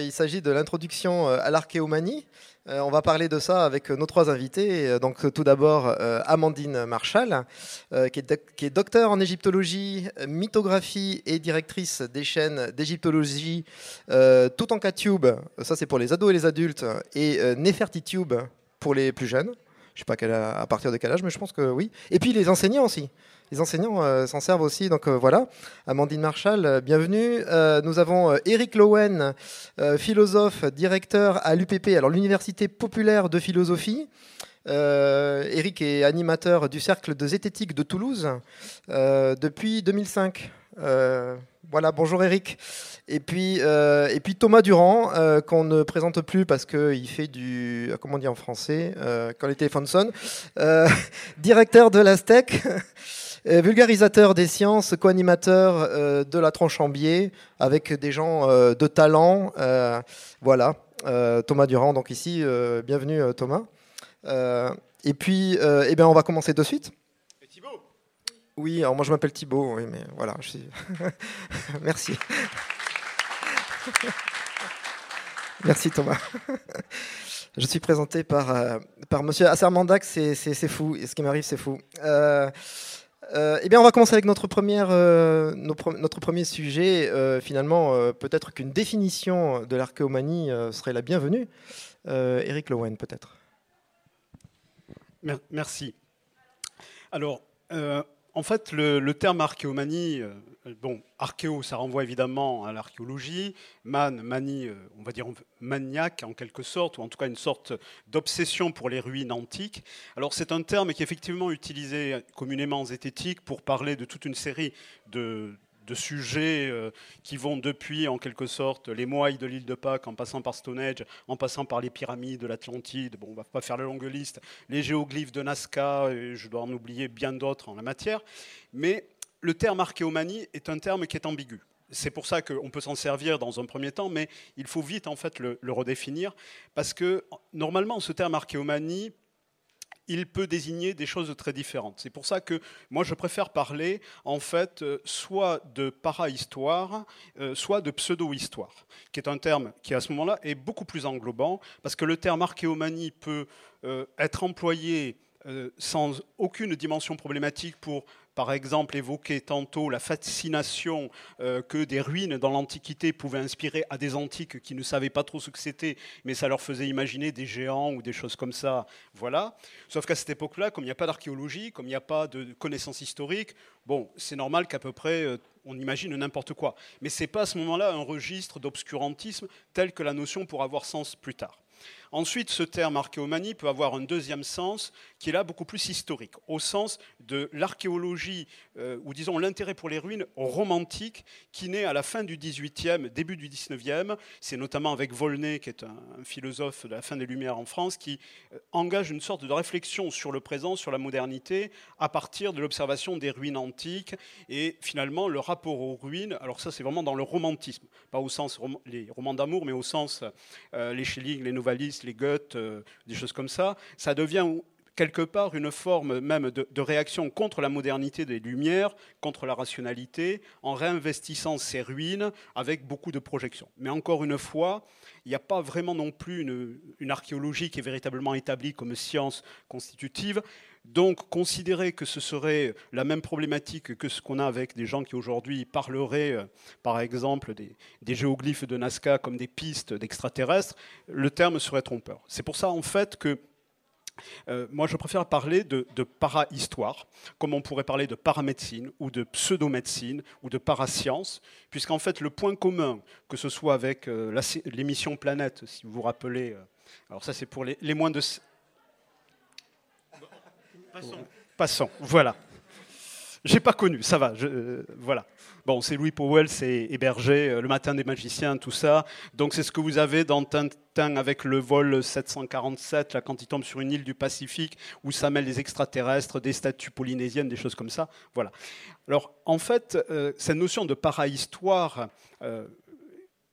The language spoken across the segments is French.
il s'agit de l'introduction à l'archéomanie. on va parler de ça avec nos trois invités. Donc, tout d'abord, Amandine Marshall, qui est, qui, est docteur en égyptologie, mythographie et directrice des chaînes d'égyptologie tout en Tube. Ça, c'est pour les ados et les adultes, et Nefertitube pour les plus jeunes. Je ne sais pas à partir de quel âge, mais je pense que oui. Et puis les enseignants aussi. Les enseignants euh, s'en servent aussi. Donc euh, voilà, Amandine Marshall, euh, bienvenue. nous avons Eric Lowen, philosophe, directeur à l'UPP, alors l'Université populaire de philosophie. Eric est animateur du Cercle de zététique de Toulouse depuis 2005. Voilà, bonjour Eric. Et puis, et puis Thomas Durand, qu'on ne présente plus parce qu'il fait du. Comment on dit en français Quand les téléphones sonnent. directeur de l'Astec, vulgarisateur des sciences, co-animateur de la tronche en biais, avec des gens de talent. voilà, Thomas Durand, donc ici, bienvenue Thomas. et puis, eh bien, on va commencer de suite. Oui, alors moi je m'appelle Thibaut, oui, mais voilà, je suis... Merci. Merci Thomas. Je suis présenté par, euh, par Monsieur Assermandac, c'est fou, ce qui m'arrive c'est fou. Euh, euh, eh bien, on va commencer avec notre, première, notre premier sujet. finalement, peut-être qu'une définition de l'archéomanie serait la bienvenue. Eric Lowen, peut-être. Merci. Alors, en fait, le, terme archéomanie, euh, bon, archéo, ça renvoie évidemment à l'archéologie. Man, manie, euh, on va dire maniaque en quelque sorte, ou en tout cas une sorte d'obsession pour les ruines antiques. Alors c'est un terme qui est effectivement utilisé communément en zététique pour parler de toute une série de, de sujets euh, qui vont depuis, en quelque sorte, les moailles de l'île de Pâques, en passant par Stonehenge, en passant par les pyramides de l'Atlantide, bon, on ne va pas faire la longue liste, les géoglyphes de Nazca, je dois en oublier bien d'autres en la matière. Mais le terme archéomanie est un terme qui est ambigu. C'est pour ça qu'on peut s'en servir dans un premier temps, mais il faut vite en fait le redéfinir, parce que normalement ce terme archéomanie il peut désigner des choses très différentes. C'est pour ça que moi je préfère parler en fait euh, soit de para-histoire, euh, soit de pseudo-histoire, qui est un terme qui à ce moment-là est beaucoup plus englobant, parce que le terme archéomanie peut euh, être employé sans aucune dimension problématique pour par exemple, évoquer tantôt la fascination euh, que des ruines dans l'Antiquité pouvaient inspirer à des antiques qui ne savaient pas trop ce que c'était, mais ça leur faisait imaginer des géants ou des choses comme ça. Voilà. Sauf qu'à cette époque-là, comme il n'y a pas d'archéologie, comme il n'y a pas de connaissances historiques, bon, c'est normal qu'à peu près euh, on imagine n'importe quoi. Mais ce n'est pas à ce moment-là un registre d'obscurantisme tel que la notion pourra avoir sens plus tard. Ensuite, ce terme archéomanie peut avoir un deuxième sens qui est là beaucoup plus historique, au sens de l'archéologie, euh, ou disons l'intérêt pour les ruines romantiques, qui naît à la fin du XVIIIe, début du XIXe. C'est notamment avec Volney, qui est un, philosophe de la fin des Lumières en France, qui euh, engage une sorte de réflexion sur le présent, sur la modernité, à partir de l'observation des ruines antiques, et finalement le rapport aux ruines. Alors ça, c'est vraiment dans le romantisme, pas au sens les romans d'amour, mais au sens euh, les Schelling, les Novalis, les Goethe, des choses comme ça. Ça devient quelque part une forme même de, réaction contre la modernité des Lumières, contre la rationalité, en réinvestissant ces ruines avec beaucoup de projections. Mais encore une fois, il n'y a pas vraiment non plus une, une, archéologie qui est véritablement établie comme science constitutive. Donc considérer que ce serait la même problématique que ce qu'on a avec des gens qui aujourd'hui parleraient, euh, par exemple, des, géoglyphes de Nazca comme des pistes d'extraterrestres, le terme serait trompeur. C'est pour ça en fait que euh, moi, je préfère parler de, para-histoire, comme on pourrait parler de paramédecine ou de pseudo-médecine ou de parascience, puisqu'en fait, le point commun, que ce soit avec euh, l'émission Planète, si vous vous rappelez, alors ça c'est pour les, moins de... Passons. Passons, voilà. J'ai pas connu, ça va, voilà. Bon, c'est Louis Powell, c'est hébergé, euh, le matin des magiciens, tout ça. Donc c'est ce que vous avez dans Tintin avec le vol 747, là, quand il tombe sur une île du Pacifique, où ça mêle des extraterrestres, des statues polynésiennes, des choses comme ça. Voilà. Alors en fait, euh, cette notion de para-histoire, euh,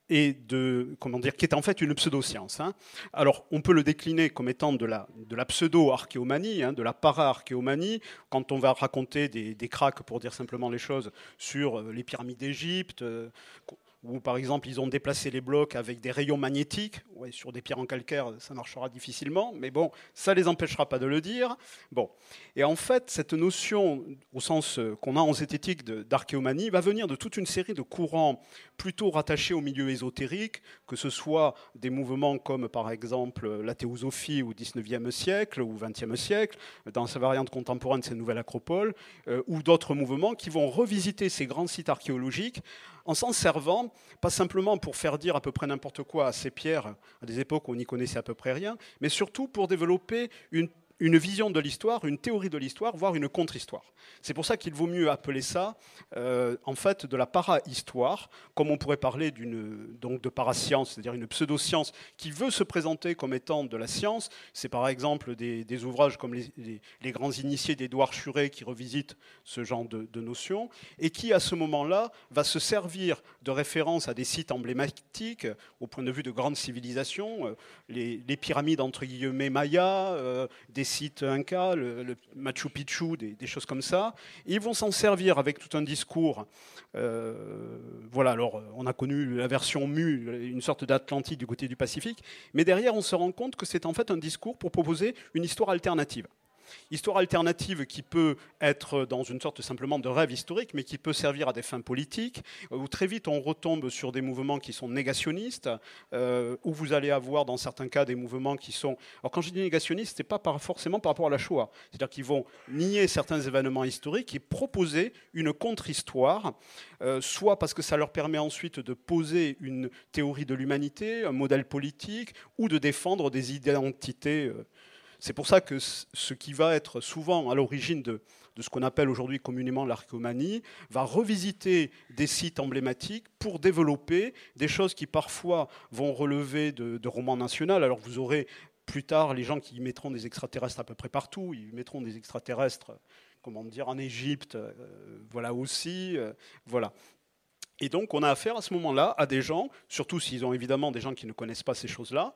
et de, comment dire, qui est en fait une pseudo-science. Hein. Alors, on peut le décliner comme étant de la, de la pseudo-archéomanie, hein, de la para-archéomanie, quand on va raconter des, des cracks, pour dire simplement les choses, sur euh, les pyramides d'Égypte, euh, où par exemple ils ont déplacé les blocs avec des rayons magnétiques. Ouais, sur des pierres en calcaire, ça marchera difficilement, mais bon, ça les empêchera pas de le dire. Bon, et en fait, cette notion, au sens euh, qu'on a en zététique d'archéomanie, va venir de toute une série de courants plutôt rattachés au milieu ésotérique, que ce soit des mouvements comme par exemple la théosophie au XIXe siècle ou XXe siècle, dans sa variante contemporaine, ces nouvelles acropoles, euh, ou d'autres mouvements qui vont revisiter ces grands sites archéologiques en s'en servant, pas simplement pour faire dire à peu près n'importe quoi à ces pierres, à des époques où on n'y connaissait à peu près rien, mais surtout pour développer une une vision de l'histoire, une théorie de l'histoire, voire une contre-histoire. C'est pour ça qu'il vaut mieux appeler ça, euh, en fait, de la para-histoire, comme on pourrait parler donc de parascience, c'est-à-dire une pseudo-science qui veut se présenter comme étant de la science. C'est par exemple des, ouvrages comme les, grands initiés d'Édouard Churet qui revisitent ce genre de, notions et qui, à ce moment-là, va se servir de référence à des sites emblématiques au point de vue de grandes civilisations, euh, les, pyramides entre guillemets mayas, euh, des sites Inca, le, Machu Picchu, des, choses comme ça. ils vont s'en servir avec tout un discours. Euh, voilà, alors on a connu la version mu, une sorte d'Atlantide du côté du Pacifique, mais derrière on se rend compte que c'est en fait un discours pour proposer une histoire alternative. Histoire alternative qui peut être dans une sorte simplement de rêve historique, mais qui peut servir à des fins politiques, où très vite on retombe sur des mouvements qui sont négationnistes, euh, où vous allez avoir dans certains cas des mouvements qui sont... Alors quand je dis négationnistes, ce n'est pas forcément par rapport à la Shoah, c'est-à-dire qu'ils vont nier certains événements historiques et proposer une contre-histoire, euh, soit parce que ça leur permet ensuite de poser une théorie de l'humanité, un modèle politique, ou de défendre des identités. Euh, c'est pour ça que ce qui va être souvent à l'origine de, ce qu'on appelle aujourd'hui communément l'archéomanie va revisiter des sites emblématiques pour développer des choses qui parfois vont relever de, romans nationaux. Alors vous aurez plus tard les gens qui mettront des extraterrestres à peu près partout, ils mettront des extraterrestres, comment dire, en Égypte, euh, voilà aussi, euh, voilà. Et donc, on a affaire à ce moment-là à des gens, surtout s'ils ont évidemment des gens qui ne connaissent pas ces choses-là,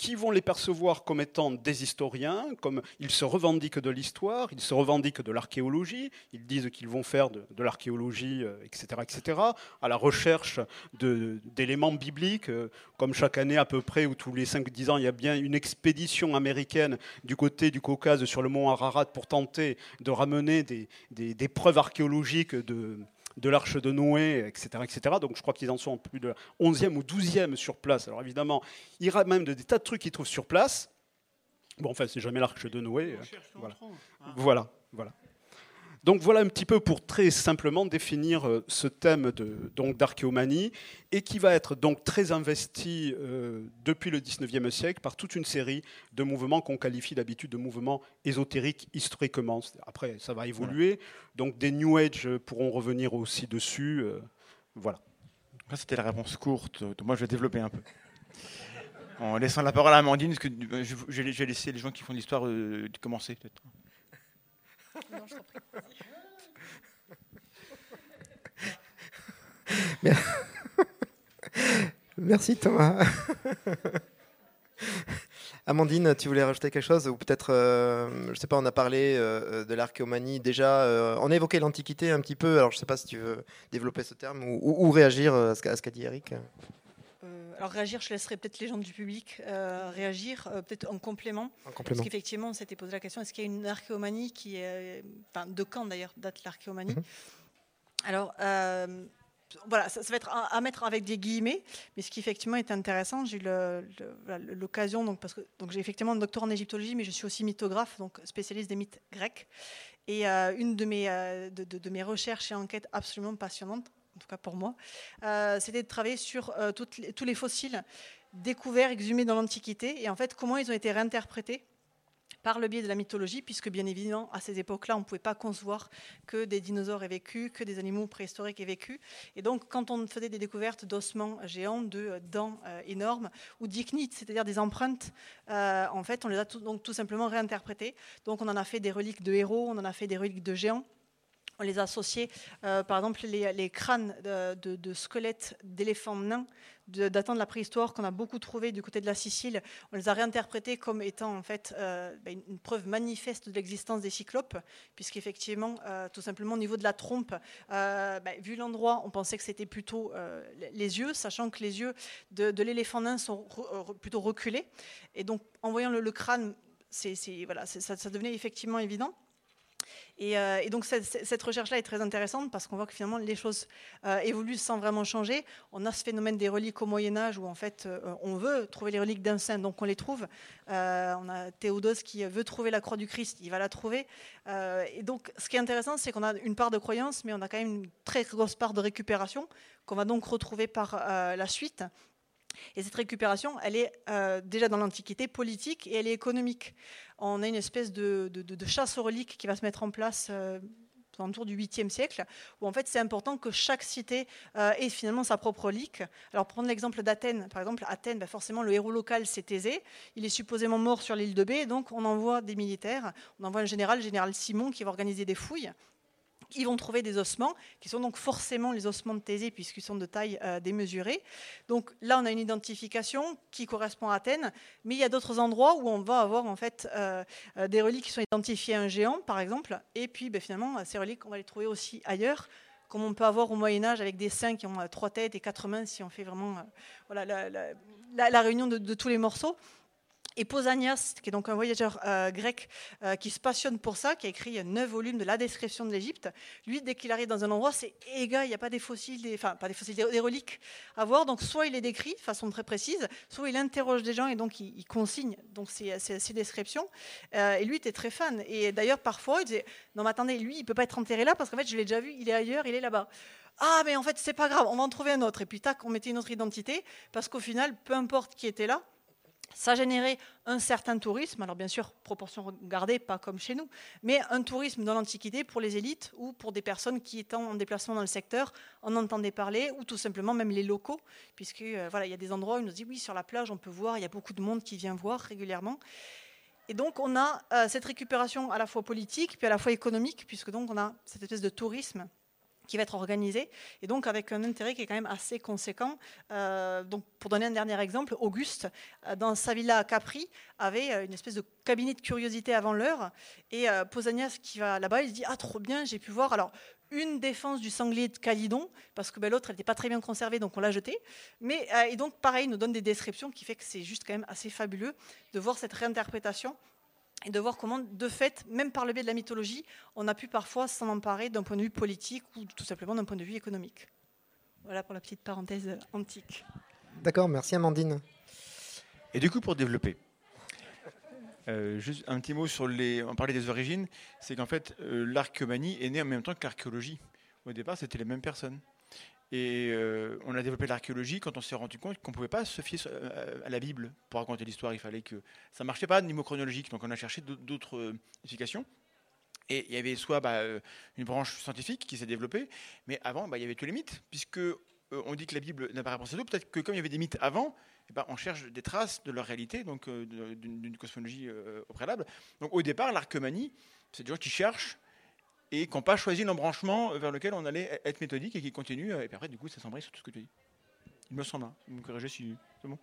qui vont les percevoir comme étant des historiens, comme ils se revendiquent de l'histoire, ils se revendiquent de l'archéologie, ils disent qu'ils vont faire de, l'archéologie, etc., euh, etc., à la recherche d'éléments bibliques, euh, comme chaque année à peu près, ou tous les 5-10 ans, il y a bien une expédition américaine du côté du Caucase sur le mont Ararat pour tenter de ramener des, des preuves archéologiques de de l'arche de Noé, etc., etc. Donc je crois qu'ils en sont plus de 11e ou 12e sur place. Alors évidemment, il y aura même des tas de trucs qu'ils trouvent sur place. Bon, enfin, c'est jamais l'arche de Noé. Voilà. Hein. voilà, voilà. Donc voilà un petit peu pour très simplement définir euh, ce thème d'archéomanie et qui va être donc très investi euh, depuis le 19e siècle par toute une série de mouvements qu'on qualifie d'habitude de mouvements ésotériques historiquement. Après, ça va évoluer. Donc des New Age pourront revenir aussi dessus. Euh, voilà. C'était la réponse courte. Moi, je vais développer un peu. En laissant la parole à Amandine, parce que je vais laisser les gens qui font l'histoire commencer peut-être. Merci Thomas. Amandine, tu voulais rajouter quelque chose ou peut-être, euh, je sais pas, on a parlé euh, de l'archéomanie déjà, euh, on a évoqué l'Antiquité un petit peu. Alors je sais pas si tu veux développer ce terme ou, réagir à ce qu'a dit Eric. Alors réagir, je laisserai peut-être les gens du public euh, réagir, euh, peut-être en complément. En complément. Parce qu'effectivement, on s'était posé la question, est-ce qu'il y a une archéomanie qui est... Enfin, de quand d'ailleurs date l'archéomanie? Mhm. Alors, euh, voilà, ça, va être à, mettre avec des guillemets, mais ce qui effectivement est intéressant, j'ai eu l'occasion, donc, parce que donc, j'ai effectivement un doctorat en égyptologie, mais je suis aussi mythographe, donc spécialiste des mythes grecs. Et une de mes, de, de mes recherches et enquêtes absolument passionnantes, en tout cas pour moi, euh, c'était de travailler sur euh, tous les fossiles découverts, exhumés dans l'Antiquité, et en fait comment ils ont été réinterprétés par le biais de la mythologie, puisque bien évidemment, à ces époques-là, on ne pouvait pas concevoir que des dinosaures aient vécu, que des animaux préhistoriques aient vécu. Et donc, quand on faisait des découvertes d'ossements géants, de dents euh, énormes, ou d'icnites, c'est-à-dire des empreintes, en fait, on les a tout, donc tout simplement réinterprétées. Donc, on en a fait des reliques de héros, on en a fait des reliques de géants, on les a associés, euh, par exemple, les, crânes de, squelettes d'éléphants nains datant de la préhistoire qu'on a beaucoup trouvé du côté de la Sicile, on les a réinterprétés comme étant en fait euh, ben, une preuve manifeste de l'existence des cyclopes, puisqu'effectivement, euh, tout simplement au niveau de la trompe, ben, vu l'endroit, on pensait que c'était plutôt les yeux, sachant que les yeux de, l'éléphant nain sont plutôt reculés. Et donc, en voyant le, crâne, voilà, ça devenait effectivement évident. Euh, et, donc cette, recherche-là est très intéressante parce qu'on voit que finalement les choses euh, évoluent sans vraiment changer. On a ce phénomène des reliques au Moyen Âge où en fait euh, on veut trouver les reliques d'un saint, donc on les trouve. on a Théodose qui veut trouver la croix du Christ, il va la trouver. et donc ce qui est intéressant, c'est qu'on a une part de croyance, mais on a quand même une très grosse part de récupération qu'on va donc retrouver par la suite. Et cette récupération, elle est déjà dans l'Antiquité politique et elle est économique. On a une espèce de, chasse aux reliques qui va se mettre en place euh, autour du 8e siècle, où en fait c'est important que chaque cité euh, ait finalement sa propre relique. Alors prendre l'exemple d'Athènes, par exemple, Athènes, bah, forcément le héros local c'est Thésée, il est supposément mort sur l'île de Bé, donc on envoie des militaires, on envoie un général, le général Simon, qui va organiser des fouilles ils vont trouver des ossements, qui sont donc forcément les ossements de Thésée, puisqu'ils sont de taille euh, démesurée. Donc là, on a une identification qui correspond à Athènes, mais il y a d'autres endroits où on va avoir en fait euh, euh, des reliques qui sont identifiées à un géant, par exemple, et puis ben, finalement, ces reliques, on va les trouver aussi ailleurs comme on peut avoir au Moyen Âge avec des saints qui ont trois têtes et quatre mains, si on fait vraiment la, réunion de, tous les morceaux. Et Pausanias, qui est donc un voyageur euh, grec euh, qui se passionne pour ça, qui a écrit neuf volumes de la description de l'Égypte, lui, dès qu'il arrive dans un endroit, c'est égal, il n'y a pas des fossiles, des, enfin pas des fossiles, des, reliques à voir. Donc soit il les décrit de façon très précise, soit il interroge des gens et donc il, consigne donc ces, descriptions. Euh, et lui était très fan. Et d'ailleurs parfois il disait non mais attendez, lui il peut pas être enterré là parce qu'en fait je l'ai déjà vu, il est ailleurs, il est là-bas. Ah mais en fait c'est pas grave, on va en trouver un autre. Et puis tac, on mettait une autre identité parce qu'au final, peu importe qui était là, ça générait un certain tourisme, alors bien sûr, proportion regardée, pas comme chez nous, mais un tourisme dans l'Antiquité pour les élites ou pour des personnes qui étant en déplacement dans le secteur en entendaient parler, ou tout simplement même les locaux, puisque euh, voilà, il y a des endroits où on nous dit oui, sur la plage, on peut voir, il y a beaucoup de monde qui vient voir régulièrement. Et donc on a euh, cette récupération à la fois politique, puis à la fois économique, puisque donc on a cette espèce de tourisme qui va être organisé, et donc avec un intérêt qui est quand même assez conséquent. Euh, donc, pour donner un dernier exemple, Auguste, euh, dans sa villa à Capri, avait euh, une espèce de cabinet de curiosité avant l'heure, et Pausanias qui va là-bas, il se dit ah trop bien, j'ai pu voir. Alors une défense du sanglier de Calydon, parce que ben, l'autre, n'était pas très bien conservée, donc on l'a jetée. Mais, et donc, pareil, il nous donne des descriptions qui fait que c'est juste quand même assez fabuleux de voir cette réinterprétation et de voir comment, de fait, même par le biais de la mythologie, on a pu parfois s'en emparer d'un point de vue politique ou tout simplement d'un point de vue économique. Voilà pour la petite parenthèse antique. D'accord, merci Amandine. Et du coup, pour développer, euh, juste un petit mot sur les. On parlait des origines, c'est qu'en fait, euh, l'archéomanie est née en même temps que l'archéologie. Au départ, c'était les mêmes personnes. Et euh, on a développé l'archéologie quand on s'est rendu compte qu'on ne pouvait pas se fier euh, à la Bible pour raconter l'histoire. Il fallait que ça ne marchait pas au niveau chronologique. Donc on a cherché d'autres euh, explications. Et il y avait soit bah, une branche scientifique qui s'est développée, mais avant, bah, il y avait tous les mythes, puisque on dit que la Bible n'a pas réponse à tout. Peut-être que comme il y avait des mythes avant, eh ben, on cherche des traces de leur réalité, donc d'une cosmologie au préalable. Donc au départ, l'archéomanie, c'est des gens qui cherchent et qui n'ont pas choisi l'embranchement vers lequel on allait être méthodique et qui continuent. Et puis après, du coup, ça s'embraye sur tout ce que tu dis. Il me semble. Hein. Vous me corrigez si c'est bon?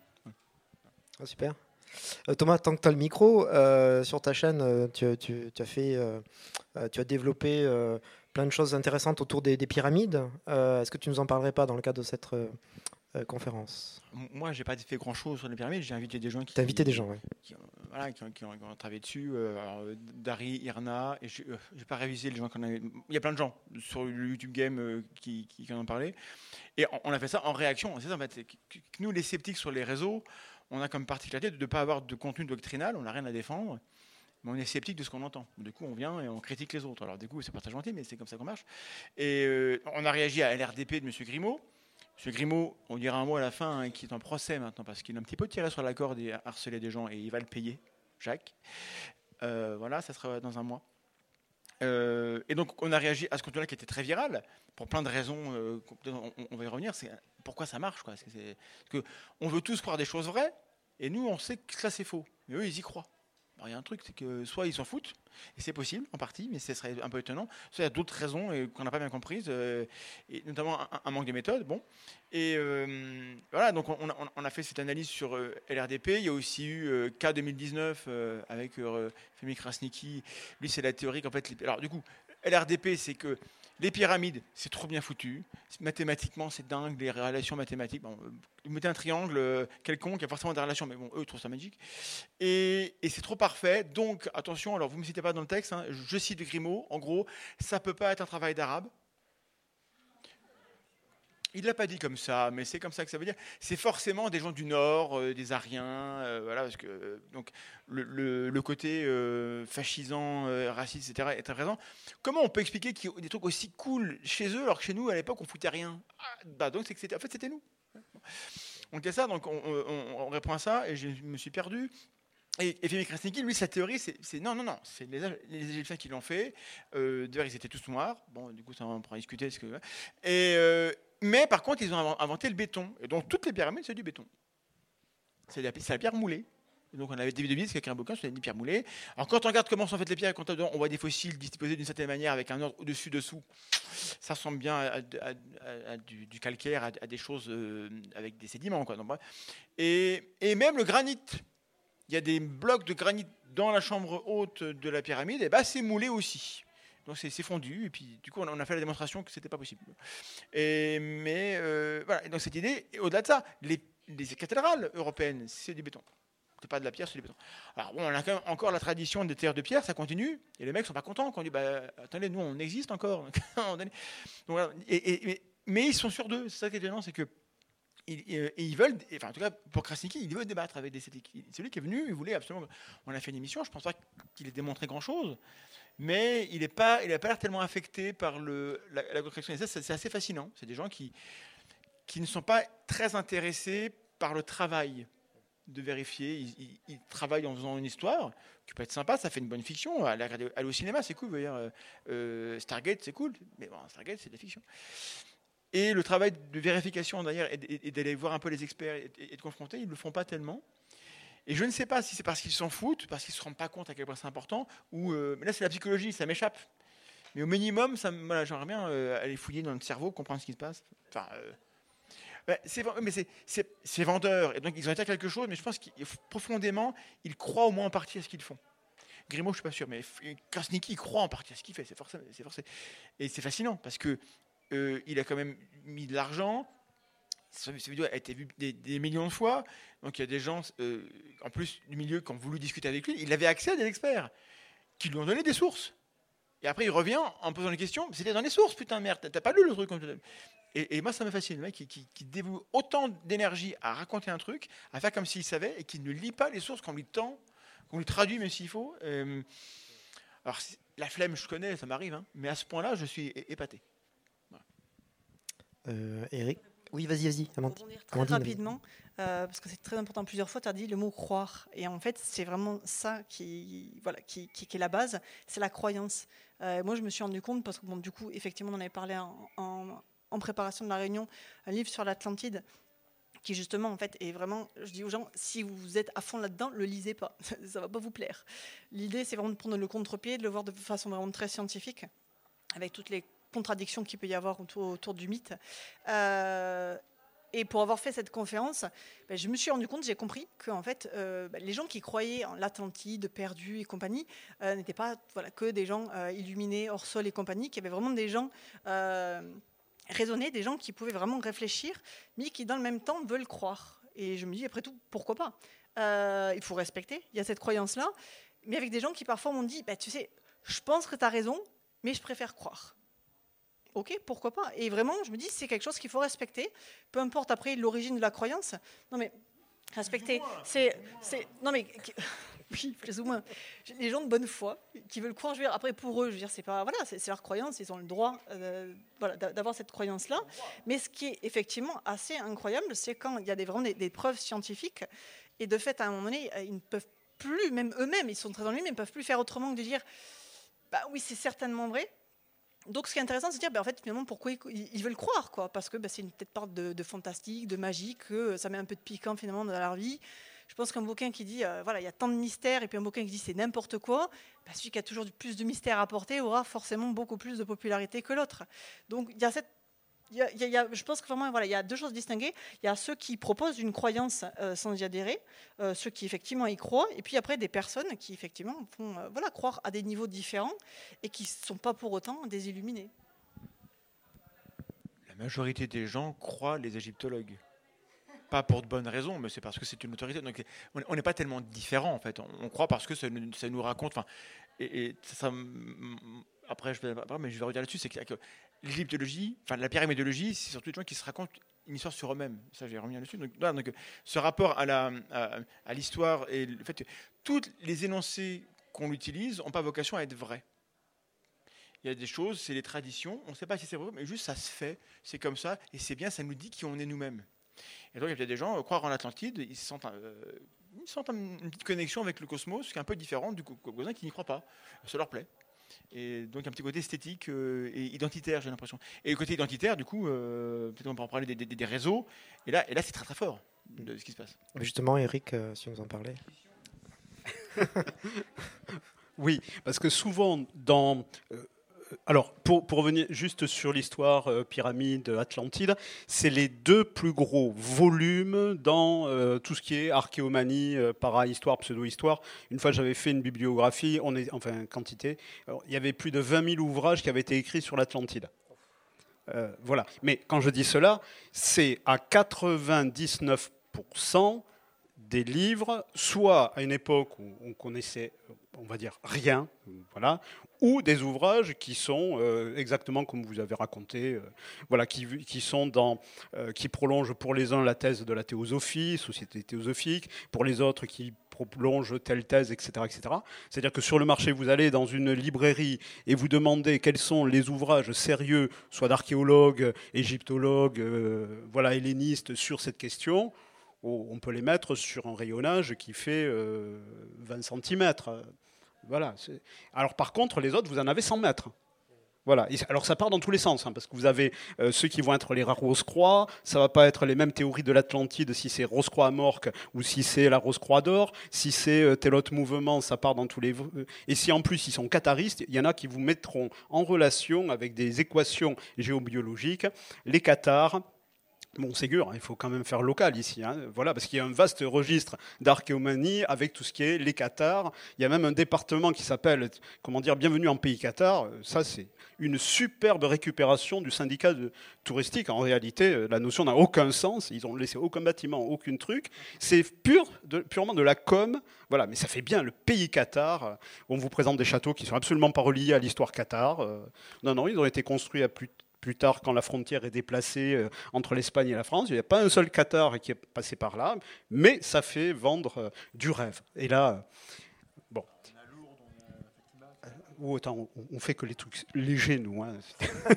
Ah, super. Euh, Thomas, tant que tu as le micro, euh, sur ta chaîne, euh, tu, as fait, tu as développé plein de choses intéressantes autour des, des pyramides. Est-ce que tu nous en parlerais pas dans le cadre de cette euh, conférence Moi, j'ai pas fait grand chose sur les pyramides. J'ai invité des gens qui. T'as invité des gens, oui. Qui, voilà, qui, ont, travaillé dessus. Euh, Dari, Irna. Et je n'ai euh, pas révisé les gens qu'on avait. Il y a plein de gens sur le YouTube Game qui, en ont parlé. Et on, a fait ça en réaction. C'est ça, en fait. nous, les sceptiques sur les réseaux, on a comme particularité de ne pas avoir de contenu doctrinal. On n'a rien à défendre mais on est sceptique de ce qu'on entend. Du coup, on vient et on critique les autres. Alors, du coup, c'est pas très gentil, mais c'est comme ça qu'on marche. Et on a réagi à l'RDP de M. Grimaud, M. Grimaud, on dira un mot à la fin, hein, qui est en procès maintenant, parce qu'il a un petit peu tiré sur la corde et harcelé des gens, et il va le payer, Jacques. Euh, voilà, ça sera dans un mois. Euh, et donc, on a réagi à ce contenu-là qui était très viral, pour plein de raisons, euh, on, va y revenir, c'est pourquoi ça marche. Quoi. que on veut tous croire des choses vraies, et nous, on sait que ça, c'est faux. Mais eux, ils y croient. Il y a un truc, c'est que soit ils s'en foutent, et c'est possible en partie, mais ce serait un peu étonnant, soit il y a d'autres raisons euh, qu'on n'a pas bien comprises, euh, et notamment un, manque de méthode. Bon. Et euh, voilà, donc on, a fait cette analyse sur LRDP. Il y a aussi eu K 2019 avec Femi Krasniki. Lui, c'est la théorie qu'en fait. Alors, du coup, LRDP, c'est que les pyramides, c'est trop bien foutu. Mathématiquement, c'est dingue, les relations mathématiques. Bon, euh, mettez un triangle euh, quelconque, il y a forcément des relations, mais bon, eux, ils trouvent ça magique. Et, c'est trop parfait. Donc, attention, alors vous ne me citez pas dans le texte, hein, je cite Grimaud, en gros, ça ne peut pas être un travail d'arabe. Il ne l'a pas dit comme ça, mais c'est comme ça que ça veut dire. C'est forcément des gens du Nord, euh, des Ariens, euh, voilà, parce que euh, donc le, côté fascisant, raciste, etc. est très présent. Comment on peut expliquer qu'il y a des trucs aussi cool chez eux, alors que chez nous, à l'époque, on foutait rien? Ah, bah, Donc, c'est en fait, c'était nous. On dit ça, donc on, on, répond à ça, et je me suis perdu. Et, Femi Krasniki, lui, sa théorie, c'est non, non, non, c'est les, Égyptiens qui l'ont fait. D'ailleurs, ils étaient tous noirs. Bon, du coup, ça, on pourra discuter. Que, et, mais par contre, ils ont inventé le béton. Et donc, toutes les pyramides, c'est du béton. C'est la, la, pierre moulée. donc, on avait des vidéos, c'est un bouquin sur les pierres moulées. Alors, quand on regarde comment sont faites les pierres, quand on voit des fossiles disposés d'une certaine manière, avec un ordre au-dessus, dessous, ça ressemble bien à, du, calcaire, à, des choses euh, avec des sédiments. Quoi. et, et, même le granit. Il y a des blocs de granit dans la chambre haute de la pyramide, et ben c'est moulé aussi. Donc c'est fondu, et puis du coup on a fait la démonstration que c'était pas possible. Et, mais euh, voilà, donc cette idée, au-delà de ça, les, cathédrales européennes, c'est du béton. C'est pas de la pierre, c'est du béton. Alors bon, on a quand même encore la tradition des terres de pierre, ça continue, et les mecs sont pas contents quand on dit, bah, attendez, nous on existe encore. et, mais ils sont sur deux, c'est ça qui est étonnant, c'est que et ils veulent, enfin en tout cas pour Krasniki, il veut débattre avec des C'est lui qui est venu, il voulait absolument. On a fait une émission, je pense pas qu'il ait démontré grand chose, mais il n'a pas, l'air tellement affecté par la, la Et ça, c'est assez fascinant. C'est des gens qui, ne sont pas très intéressés par le travail de vérifier. Ils, travaillent en faisant une histoire qui peut être sympa, ça fait une bonne fiction. Aller, au cinéma, c'est cool. Euh, euh, Stargate, c'est cool, mais bon, Stargate, c'est de la fiction. Et le travail de vérification derrière et, d'aller voir un peu les experts et, de confronter, ils ne le font pas tellement. Et je ne sais pas si c'est parce qu'ils s'en foutent, parce qu'ils ne se rendent pas compte à quel point c'est important, ou euh, là c'est la psychologie, ça m'échappe. Mais au minimum, j'aimerais bien euh, aller fouiller dans le cerveau, comprendre ce qui se passe. Enfin, euh, c'est, mais c'est, vendeur, et donc ils ont été à quelque chose, mais je pense qu'ils profondément, ils croient au moins en partie à ce qu'ils font. Grimaud, je suis pas sûr, mais Krasniki croit en partie à ce qu'il fait. Et c'est fascinant parce que il a quand même mis de l'argent, cette vidéo a été vue des, millions de fois. Donc il y a des gens, euh, en plus du milieu, qui ont voulu discuter avec lui. Il avait accès à des experts qui lui ont donné des sources. Et après, il revient en posant des questions. C'était dans les sources, putain, merde. T'as pas lu le truc et, et moi, ça me fascine. Le mec qui, qui, dévoue autant d'énergie à raconter un truc, à faire comme s'il savait, et qui ne lit pas les sources qu'on lui tend, qu'on lui traduit, même s'il faut. Euh, alors, la flemme, je connais, ça m'arrive. Hein, mais à ce point-là, je suis épaté. Euh, Eric oui, vas-y, vas-y. Très rapidement, euh, parce que c'est très important. Plusieurs fois, tu as dit le mot croire. Et en fait, c'est vraiment ça qui, voilà, qui, qui, est la base, c'est la croyance. Euh, moi, je me suis rendu compte, parce que bon, du coup, effectivement, on en avait parlé en, en, préparation de la réunion, un livre sur l'Atlantide qui justement en fait est vraiment, je dis aux gens, si vous êtes à fond là-dedans, le lisez pas, ça va pas vous plaire. L'idée c'est vraiment de prendre le contre-pied, de le voir de façon vraiment très scientifique, avec toutes les contradictions qu'il peut y avoir autour, du mythe. Euh, et pour avoir fait cette conférence, ben, je me suis rendu compte, j'ai compris que en fait, euh, ben, les gens qui croyaient en l'Atlantide, perdu et compagnie, euh, n'étaient pas que des gens illuminés, hors sol et compagnie, qui avaient vraiment des gens raisonnés, des gens qui pouvaient vraiment réfléchir, mais qui dans le même temps veulent croire. Et je me dis, après tout, pourquoi pas? Il faut respecter, il y a cette croyance-là, mais avec des gens qui parfois m'ont dit, ben, tu sais, je pense que tu as raison, mais je préfère croire ok, pourquoi pas. Et vraiment, je me dis, c'est quelque chose qu'il faut respecter, peu importe après l'origine de la croyance. Non mais respecter, c'est, non mais oui, plus ou moins. Les gens de bonne foi qui veulent croire, je veux dire, après pour eux, je veux dire, c'est pas, voilà, c'est, leur croyance, ils ont le droit, euh, voilà, d'avoir cette croyance-là. Mais ce qui est effectivement assez incroyable, c'est quand il y a des, vraiment des, preuves scientifiques, et de fait, à un moment donné, ils ne peuvent plus, même eux-mêmes, ils sont très ennuis, mais ils ne peuvent plus faire autrement que de dire, bah oui, c'est certainement vrai, donc, ce qui est intéressant, c'est de dire, ben, en fait, finalement, pourquoi ils, veulent croire, quoi Parce que ben, c'est une peut-être part de, fantastique, de magie, que ça met un peu de piquant finalement dans leur vie. Je pense qu'un bouquin qui dit, euh, voilà, il y a tant de mystères, et puis un bouquin qui dit c'est n'importe quoi, bah, celui qui a toujours plus de mystères à porter aura forcément beaucoup plus de popularité que l'autre. Donc il y a cette je pense que y a deux choses distinguées. Il y a ceux qui proposent une croyance euh, sans y adhérer, euh, ceux qui effectivement y croient, et puis après des personnes qui effectivement font euh, voilà, croire à des niveaux différents et qui ne sont pas pour autant des illuminés. La majorité des gens croient les égyptologues. Pas pour de bonnes raisons, mais c'est parce que c'est une autorité. Donc on n'est pas tellement différents en fait. On, croit parce que ça, nous raconte. Enfin, et, ça, après, je vais, revenir là-dessus, c'est que l'égyptologie, enfin la pyramidologie, c'est surtout des gens qui se racontent une histoire sur eux-mêmes. Ça, je vais revenir dessus. Donc, ce rapport à, la, à, l'histoire et le fait que tous les énoncés qu'on utilise n'ont pas vocation à être vrais. Il y a des choses, c'est les traditions, on ne sait pas si c'est vrai, mais juste ça se fait, c'est comme ça, et c'est bien, ça nous dit qui on est nous-mêmes. Et donc il y a des gens, euh, croire en l'Atlantide, ils sentent, euh, une petite connexion avec le cosmos, qui est un peu différent du cousin qui n'y croit pas. Ça leur plaît. Et donc un petit côté esthétique euh, et identitaire, j'ai l'impression. Et le côté identitaire, du coup, euh, peut-être on peut en parler des, réseaux. Et là, et là c'est très très fort de ce qui se passe. Justement, Eric, euh, si vous en parlez. oui, parce que souvent dans alors, pour, revenir juste sur l'histoire euh, pyramide Atlantide, c'est les deux plus gros volumes dans euh, tout ce qui est archéomanie, euh, para-histoire, pseudo-histoire. Une fois, j'avais fait une bibliographie, on enfin, quantité. il y avait plus de 20 000 ouvrages qui avaient été écrits sur l'Atlantide. voilà. Mais quand je dis cela, c'est à 99% des livres, soit à une époque où on connaissait, on va dire, rien, voilà, ou des ouvrages qui sont euh, exactement comme vous avez raconté, euh, voilà, qui, sont dans, euh, qui prolongent pour les uns la thèse de la théosophie, société théosophique, pour les autres qui prolongent telle thèse, etc., etc. C'est-à-dire que sur le marché, vous allez dans une librairie et vous demandez quels sont les ouvrages sérieux, soit d'archéologues, égyptologues, voilà, hellénistes sur cette question. On peut les mettre sur un rayonnage qui fait 20 cm. Voilà. Alors par contre, les autres, vous en avez 100 mètres. Voilà. alors ça part dans tous les sens, hein, parce que vous avez euh, ceux qui vont être les Rose-Croix, ça va pas être les mêmes théories de l'Atlantide si c'est Rose-Croix à Morque ou si c'est la Rose-Croix d'Or, si c'est euh, tel autre mouvement, ça part dans tous les... Et si en plus ils sont catharistes, il y en a qui vous mettront en relation avec des équations géobiologiques, les cathares, Bon, Ségur, il faut quand même faire local ici, hein. voilà, parce qu'il y a un vaste registre d'archéomanie avec tout ce qui est les Qatars. Il y a même un département qui s'appelle, comment dire, Bienvenue en pays Qatar. Ça, c'est une superbe récupération du syndicat touristique. En réalité, la notion n'a aucun sens. Ils n'ont laissé aucun bâtiment, aucun truc. C'est pur, purement de la com. Voilà, mais ça fait bien le pays Qatar. On vous présente des châteaux qui sont absolument pas reliés à l'histoire Qatar. Euh, non, non, ils ont été construits à plus plus tard, quand la frontière est déplacée euh, entre l'Espagne et la France, il n'y a pas un seul Qatar qui est passé par là, mais ça fait vendre euh, du rêve. Et là, euh, bon. Ou autant, on fait que les trucs légers, nous. Hein.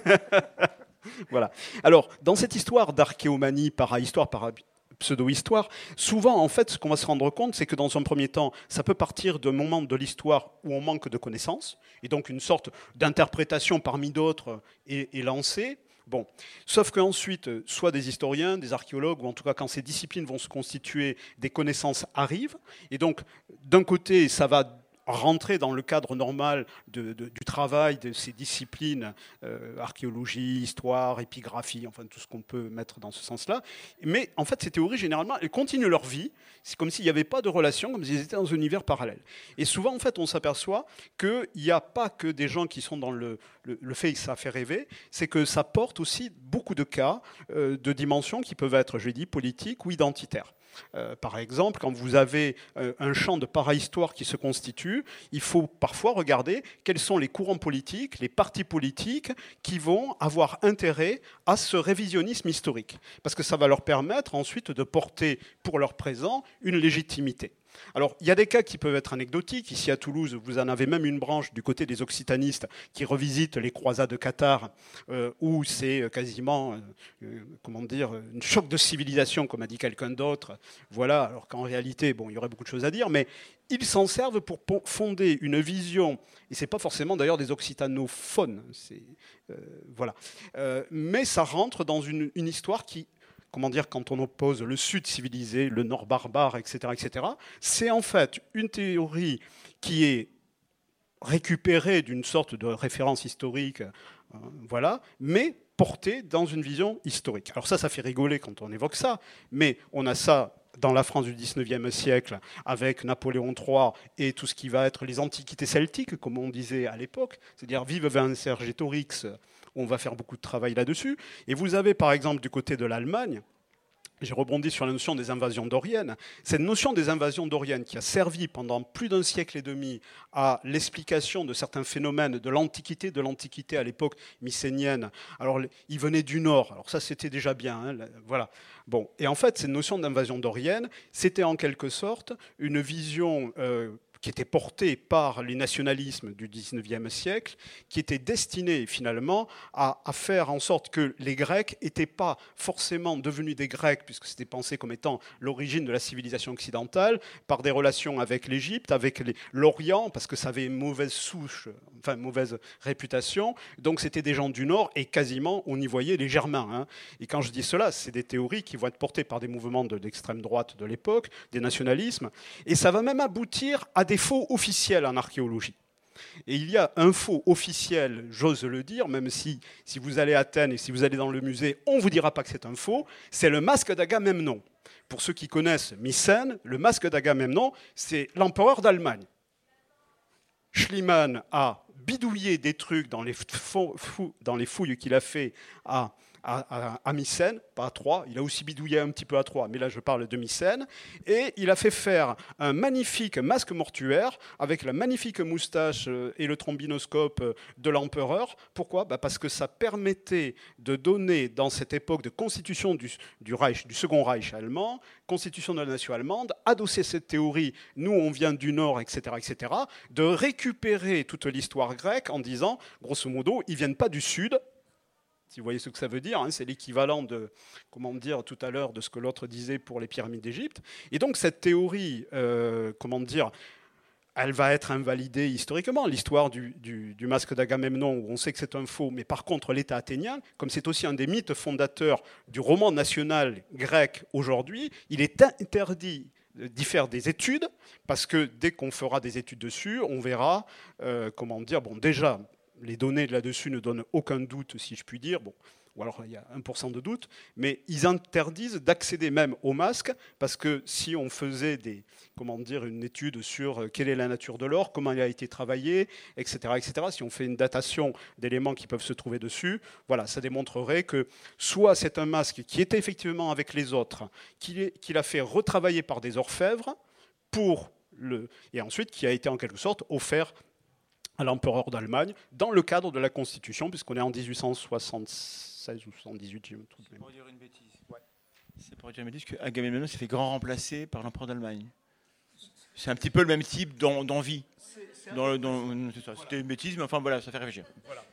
voilà. Alors, dans cette histoire d'archéomanie, para-histoire, para pseudo-histoire, souvent, en fait, ce qu'on va se rendre compte, c'est que dans un premier temps, ça peut partir d'un moment de l'histoire où on manque de connaissances, et donc une sorte d'interprétation parmi d'autres est, lancée. Bon, sauf qu'ensuite, soit des historiens, des archéologues, ou en tout cas quand ces disciplines vont se constituer, des connaissances arrivent. Et donc, d'un côté, ça va rentrer dans le cadre normal du travail de ces disciplines, euh, archéologie, histoire, épigraphie, enfin tout ce qu'on peut mettre dans ce sens-là. Mais en fait, ces théories, généralement, elles continuent leur vie. C'est comme s'il n'y avait pas de relation, comme s'ils étaient dans un univers parallèle. Et souvent, en fait, on s'aperçoit qu'il n'y a pas que des gens qui sont dans le, le, fait que ça fait rêver, c'est que ça porte aussi beaucoup de cas euh, de dimensions qui peuvent être, je dis, politiques ou identitaires. Euh, par exemple, quand vous avez euh, un champ de parahistoire qui se constitue, il faut parfois regarder quels sont les courants politiques, les partis politiques qui vont avoir intérêt à ce révisionnisme historique, parce que ça va leur permettre ensuite de porter pour leur présent une légitimité. Alors, il y a des cas qui peuvent être anecdotiques. Ici à Toulouse, vous en avez même une branche du côté des occitanistes qui revisite les croisades de Qatar, euh, où c'est euh, quasiment, euh, comment dire, une choc de civilisation, comme a dit quelqu'un d'autre. Voilà, alors qu'en réalité, bon, il y aurait beaucoup de choses à dire, mais ils s'en servent pour fonder une vision, et ce n'est pas forcément d'ailleurs des occitanophones, voilà. mais ça rentre dans une histoire qui comment dire, quand on oppose le Sud civilisé, le Nord barbare, etc., etc., c'est en fait une théorie qui est récupérée d'une sorte de référence historique, euh, voilà, mais portée dans une vision historique. Alors ça, ça fait rigoler quand on évoque ça, mais on a ça dans la France du XIXe siècle, avec Napoléon III et tout ce qui va être les antiquités celtiques, comme on disait à l'époque, c'est-à-dire vive Vercingétorix, on va faire beaucoup de travail là-dessus. Et vous avez par exemple du côté de l'Allemagne, j'ai rebondi sur la notion des invasions doriennes. Cette notion des invasions doriennes qui a servi pendant plus d'un siècle et demi à l'explication de certains phénomènes de l'Antiquité, de l'Antiquité à l'époque mycénienne. Alors, ils venaient du Nord. Alors ça, c'était déjà bien. Hein, voilà. Bon. Et en fait, cette notion d'invasion dorienne, c'était en quelque sorte une vision euh, qui était porté par les nationalismes du XIXe siècle, qui était destiné finalement à, faire en sorte que les Grecs n'étaient pas forcément devenus des Grecs, puisque c'était pensé comme étant l'origine de la civilisation occidentale, par des relations avec l'Égypte, avec l'Orient, parce que ça avait une mauvaise souche, enfin mauvaise réputation. Donc c'était des gens du Nord et quasiment on y voyait les Germains. Hein. Et quand je dis cela, c'est des théories qui vont être portées par des mouvements d'extrême droite de l'époque, des nationalismes, et ça va même aboutir à des faux officiels en archéologie. Et il y a un faux officiel, j'ose le dire, même si, si vous allez à Athènes et si vous allez dans le musée, on ne vous dira pas que c'est un faux, c'est le masque d'Agamemnon. Pour ceux qui connaissent Mycène, le masque d'Agamemnon, c'est l'empereur d'Allemagne. Schliemann a bidouillé des trucs dans les, dans les fouilles qu'il a fait à à, Mycène, pas à Troyes. Il a aussi bidouillé un petit peu à Troyes, mais là je parle de Mycène. Et il a fait faire un magnifique masque mortuaire avec la magnifique moustache euh, et le trombinoscope euh, de l'empereur. Pourquoi? Bah, Parce que ça permettait de donner, dans cette époque de constitution du, Reich, du Second Reich allemand, constitution de la nation allemande, adosser cette théorie, nous on vient du Nord, etc., etc., de récupérer toute l'histoire grecque en disant, grosso modo, ils viennent pas du Sud, si vous voyez ce que ça veut dire, hein, c'est l'équivalent de, comment dire, tout à l'heure de ce que l'autre disait pour les pyramides d'Égypte. Et donc cette théorie, euh, comment dire, elle va être invalidée historiquement. L'histoire du, masque d'Agamemnon, où on sait que c'est un faux, mais par contre l'État athénien, comme c'est aussi un des mythes fondateurs du roman national grec aujourd'hui, il est interdit d'y faire des études, parce que dès qu'on fera des études dessus, on verra, euh, comment dire, bon déjà, les données là-dessus ne donnent aucun doute, si je puis dire. Ou alors il y a 1% de doute, mais ils interdisent d'accéder même au masque, parce que si on faisait des, comment dire, une étude sur euh, quelle est la nature de l'or, comment il a été travaillé, etc., etc., si on fait une datation d'éléments qui peuvent se trouver dessus, voilà, ça démontrerait que soit c'est un masque qui était effectivement avec les autres, qu'il a fait retravailler par des orfèvres, pour le, et ensuite qui a été en quelque sorte offert à l'empereur d'Allemagne dans le cadre de la Constitution, puisqu'on est en 1876 ou 78, je me trompe. C'est pour dire une bêtise. C'est pour dire une bêtise que Agamemnon s'est fait grand remplacer par l'empereur d'Allemagne. C'est un petit peu le même type d'envie. C'était une bêtise, mais enfin voilà, ça fait réfléchir. Voilà.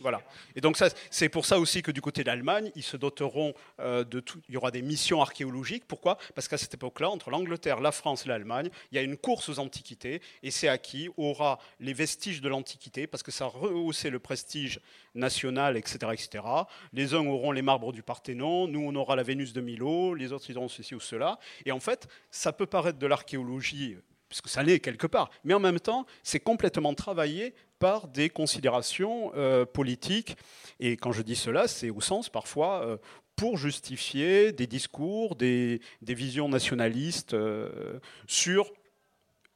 Voilà. Et donc c'est pour ça aussi que du côté d'Allemagne, ils se doteront euh, de tout. Il y aura des missions archéologiques. Pourquoi? Parce qu'à cette époque-là, entre l'Angleterre, la France et l'Allemagne, il y a une course aux antiquités, et c'est à qui aura les vestiges de l'antiquité, parce que ça rehaussait le prestige national, etc., etc. Les uns auront les marbres du Parthénon, nous on aura la Vénus de Milo, les autres ils auront ceci ou cela. Et en fait, ça peut paraître de l'archéologie puisque ça l'est quelque part. Mais en même temps, c'est complètement travaillé par des considérations euh, politiques. Et quand je dis cela, c'est au sens parfois euh, pour justifier des discours, des, visions nationalistes euh, sur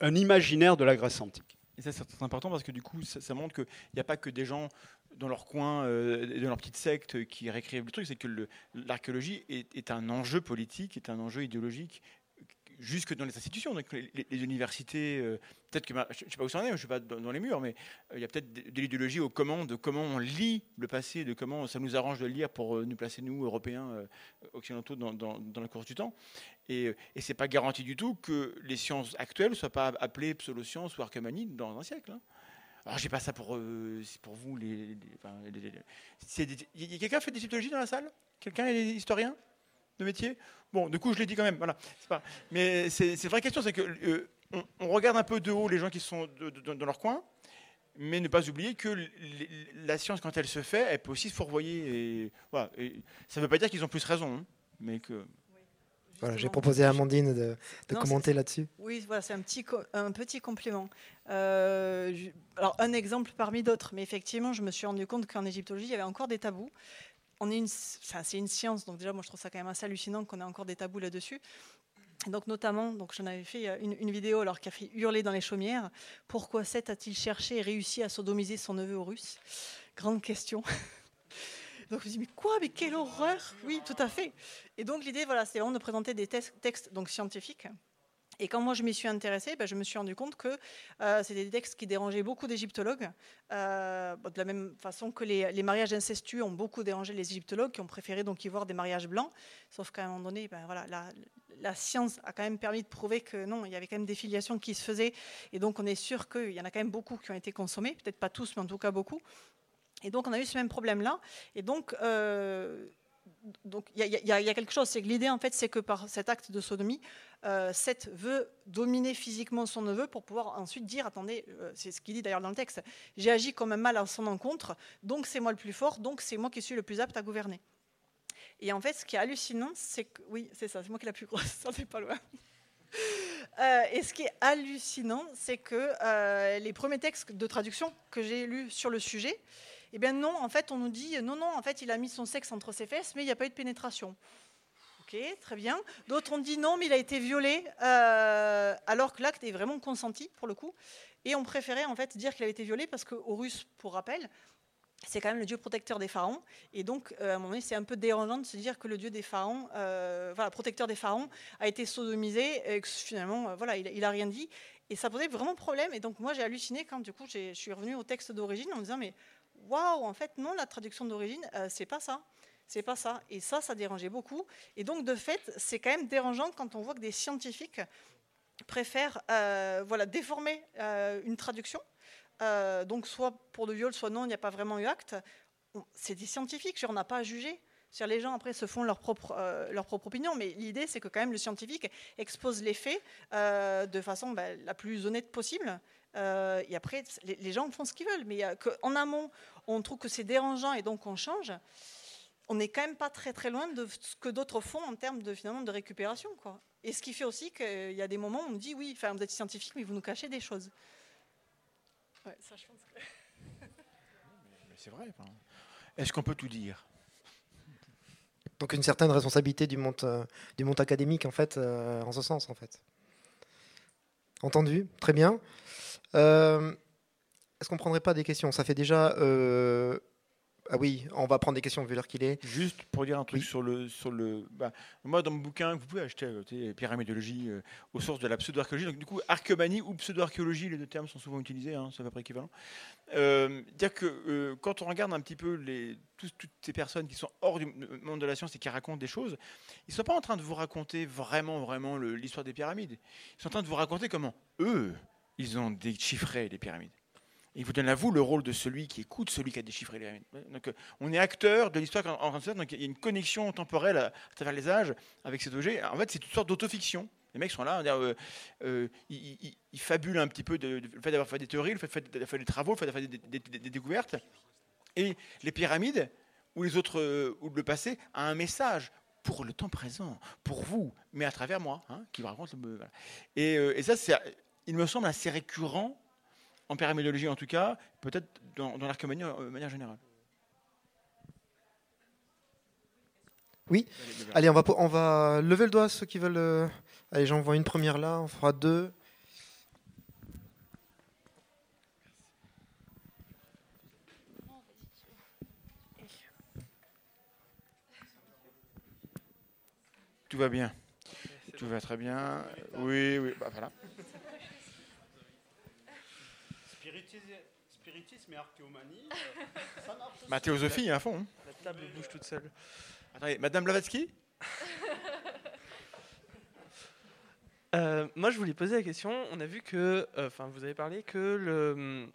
un imaginaire de la Grèce antique. Et ça, c'est important parce que du coup, ça, montre qu'il n'y a pas que des gens dans leur coin, dans leur petite secte qui réécrivent le truc, c'est que l'archéologie est, un enjeu politique, est un enjeu idéologique jusque dans les institutions, donc les, universités, euh, peut-être que, je ne sais pas où ça en est, je ne suis pas dans, les murs, mais euh, il y a peut-être de, l'idéologie au comment, de comment on lit le passé, de comment ça nous arrange de le lire pour euh, nous placer, nous, Européens, occidentaux, dans, la course du temps. Et, et ce n'est pas garanti du tout que les sciences actuelles ne soient pas appelées pseudosciences ou archéomanie dans un siècle. Hein. Alors, je pas ça pour, vous. Les, il y a quelqu'un fait des typologies dans la salle? Quelqu'un est historien? De métier Bon, du coup, je l'ai dit quand même. Voilà. Pas... Mais c'est une vraie question, c'est que euh, on, regarde un peu de haut les gens qui sont dans leur coin, mais ne pas oublier que la science, quand elle se fait, elle peut aussi se fourvoyer. Et, voilà. ça ne veut pas dire qu'ils ont plus raison. Hein. mais que Voilà, j'ai proposé à Amandine de, de Non, commenter là-dessus. Oui, voilà, c'est un petit, un petit complément. Euh, je- alors, un exemple parmi d'autres, mais effectivement, je me suis rendu compte qu'en égyptologie, il y avait encore des tabous. C'est une science, donc déjà, moi, je trouve ça quand même assez hallucinant qu'on ait encore des tabous là-dessus. Donc, notamment, donc, j'en avais fait euh, une, vidéo alors qui a fait hurler dans les chaumières. Pourquoi Seth a-t-il cherché et réussi à sodomiser son neveu Horus Grande question. Donc je me dis mais quoi? Mais quelle horreur oui tout à fait et donc l'idée voilà c'est vraiment de présenter des tes- textes donc scientifiques et quand moi je m'y suis intéressée, ben, je me suis rendu compte que euh, c'était des textes qui dérangeaient beaucoup d'égyptologues, euh, bon, de la même façon que les, mariages incestueux ont beaucoup dérangé les égyptologues qui ont préféré donc y voir des mariages blancs, sauf qu'à un moment donné, ben, voilà, la, science a quand même permis de prouver que non, il y avait quand même des filiations qui se faisaient, et donc on est sûr qu'il y en a quand même beaucoup qui ont été consommés, peut-être pas tous, mais en tout cas beaucoup. Et donc on a eu ce même problème-là, et donc euh, donc il y, a- quelque chose, c'est que l'idée en fait, c'est que par cet acte de sodomie, euh, Seth veut dominer physiquement son neveu pour pouvoir ensuite dire, attendez, euh, c'est ce qu'il dit d'ailleurs dans le texte, j'ai agi comme un mal à son encontre, donc c'est moi le plus fort, donc c'est moi qui suis le plus apte à gouverner. Et en fait, ce qui est hallucinant, c'est que, oui, c'est ça, c'est moi qui ai la plus grosse, ça n'est pas loin. Euh, et ce qui est hallucinant, c'est que les premiers textes de traduction que j'ai lus sur le sujet, eh bien non, en fait, on nous dit non, non, en fait, il a mis son sexe entre ses fesses, mais il n'y a pas eu de pénétration. Ok, très bien. D'autres ont dit non, mais il a été violé, euh, alors que l'acte est vraiment consenti pour le coup. Et on préférait en fait dire qu'il avait été violé parce que Horus, pour rappel, c'est quand même le dieu protecteur des pharaons. Et donc, euh, à un moment donné, c'est un peu dérangeant de se dire que le dieu des pharaons, euh, voilà, protecteur des pharaons, a été sodomisé et que finalement, voilà, il, il a rien dit. Et ça posait vraiment problème. Et donc, moi, j'ai halluciné quand, du coup, je suis revenue au texte d'origine en me disant, mais waouh, en fait, non, la traduction d'origine, euh, c'est pas ça. C'est pas ça. Et ça, ça dérangeait beaucoup. Et donc, de fait, c'est quand même dérangeant quand on voit que des scientifiques préfèrent euh, voilà, déformer euh, une traduction. Euh, donc, soit pour le viol, soit non, il n'y a pas vraiment eu acte. C'est des scientifiques, on n'a pas à juger. Les gens, après, se font leur propre, leur propre opinion, mais l'idée, c'est que quand même le scientifique expose les faits de façon ben, la plus honnête possible. Euh, et après, les, les gens font ce qu'ils veulent. Mais euh, qu'en amont, on trouve que c'est dérangeant et donc on change. On n'est quand même pas très très loin de ce que d'autres font en termes de finalement de récupération, quoi. Et ce qui fait aussi qu'il y a des moments où on me dit oui, enfin vous êtes scientifique, mais vous nous cachez des choses. Ouais, ça, je pense que- Mais c'est vrai. Est-ce qu'on peut tout dire? Donc une certaine responsabilité du monde, euh, du monde académique en fait, euh, en ce sens en fait. Entendu, très bien. Euh, Est-ce qu'on prendrait pas des questions? Ça fait déjà. euh, Ah oui, on va prendre des questions vu l'heure qu'il est. Juste pour dire un truc Oui. sur le sur le. bah, moi, dans mon bouquin, vous pouvez acheter, euh, pyramidologie euh, aux sources de la pseudo-archéologie. Donc, du coup, archéomanie ou pseudo-archéologie, les deux termes sont souvent utilisés, hein, c'est à peu près équivalent. Euh, dire que euh, quand on regarde un petit peu les, toutes ces personnes qui sont hors du monde de la science et qui racontent des choses, ils ne sont pas en train de vous raconter vraiment, vraiment l'histoire des pyramides. Ils sont en train de vous raconter comment eux, ils ont déchiffré les pyramides. Et ils vous donnent à vous le rôle de celui qui écoute celui qui a déchiffré les pyramides. Donc, euh, on est acteur de l'histoire en train de se donc il y a une connexion temporelle à, travers les âges avec cet objet. En fait, c'est une sorte d'autofiction. Les mecs sont là, euh, euh, ils, fabulent un petit peu le fait d'avoir fait des théories, le fait d'avoir fait des travaux, le fait d'avoir fait des, découvertes. Et les pyramides, ou les autres, ou le passé, a un message pour le temps présent, pour vous, mais à travers moi, hein, qui vous raconte. et ça, c'est, il me semble assez récurrent en pyramidologie en tout cas, peut-être dans, dans l'archéomanie euh, de manière générale. Oui. Allez, on va, on va lever le doigt ceux qui veulent. euh, Allez, j'en vois une première là, on fera deux. Tout va bien. Tout va très bien. Oui, oui, bah voilà. Spiritisme, et archéomanie, euh, ça marche. Ma théosophie à fond. hein. La table bouge toute seule. Attendez, Madame Blavatsky? Euh, moi, je voulais poser la question. On a vu que, euh, enfin, vous avez parlé que le-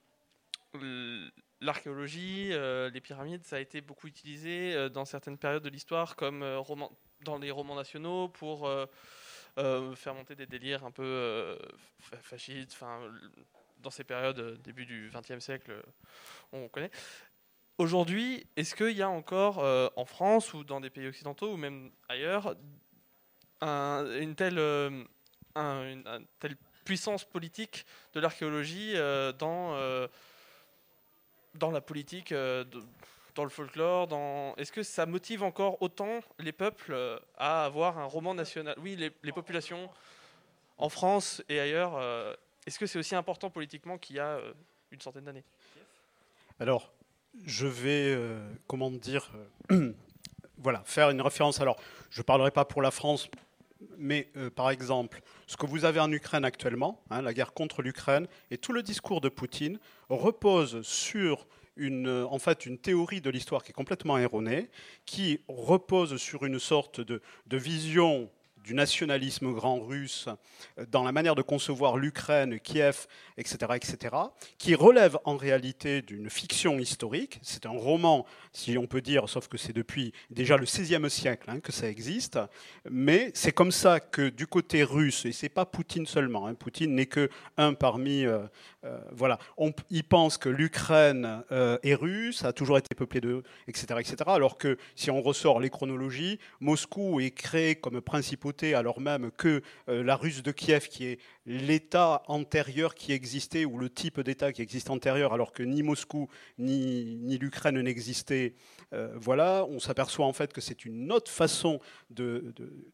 le- l'archéologie, euh, les pyramides, ça a été beaucoup utilisé euh, dans certaines périodes de l'histoire, comme euh, roman- dans les romans nationaux, pour euh, euh, faire monter des délires un peu euh, fa- fascistes. Enfin, dans ces périodes, euh, début du XXe siècle, euh, on connaît. aujourd'hui, est-ce qu'il y a encore en France ou dans des pays occidentaux ou même ailleurs une, telle, puissance politique de l'archéologie dans, dans la politique dans le folklore dans... Est-ce que ça motive encore autant les peuples euh, à avoir un roman national? Oui, les, populations en France et ailleurs, euh, est-ce que c'est aussi important politiquement qu'il y a euh, une centaine d'années? Alors, je vais, comment dire, voilà, faire une référence. Alors, je ne parlerai pas pour la France, mais par exemple, ce que vous avez en Ukraine actuellement, hein, la guerre contre l'Ukraine, et tout le discours de Poutine repose sur une, euh, en fait une théorie de l'histoire qui est complètement erronée, qui repose sur une sorte de vision du nationalisme grand russe euh, dans la manière de concevoir l'Ukraine, Kiev, etc., etc., qui relève en réalité d'une fiction historique. C'est un roman, si on peut dire, sauf que c'est depuis déjà le XVIe siècle hein, que ça existe. Mais c'est comme ça que du côté russe, et c'est pas Poutine seulement, hein, Poutine n'est que un parmi, euh, euh, voilà, on, il pense que l'Ukraine est russe, a toujours été peuplée de, etc., etc. Alors que si on ressort les chronologies, Moscou est créé comme alors même que euh, la Russe de Kiev, qui est l'État antérieur qui existait, ou le type d'État qui existe antérieur, alors que ni Moscou ni, l'Ukraine n'existaient, euh, voilà, on s'aperçoit en fait que c'est une autre façon de,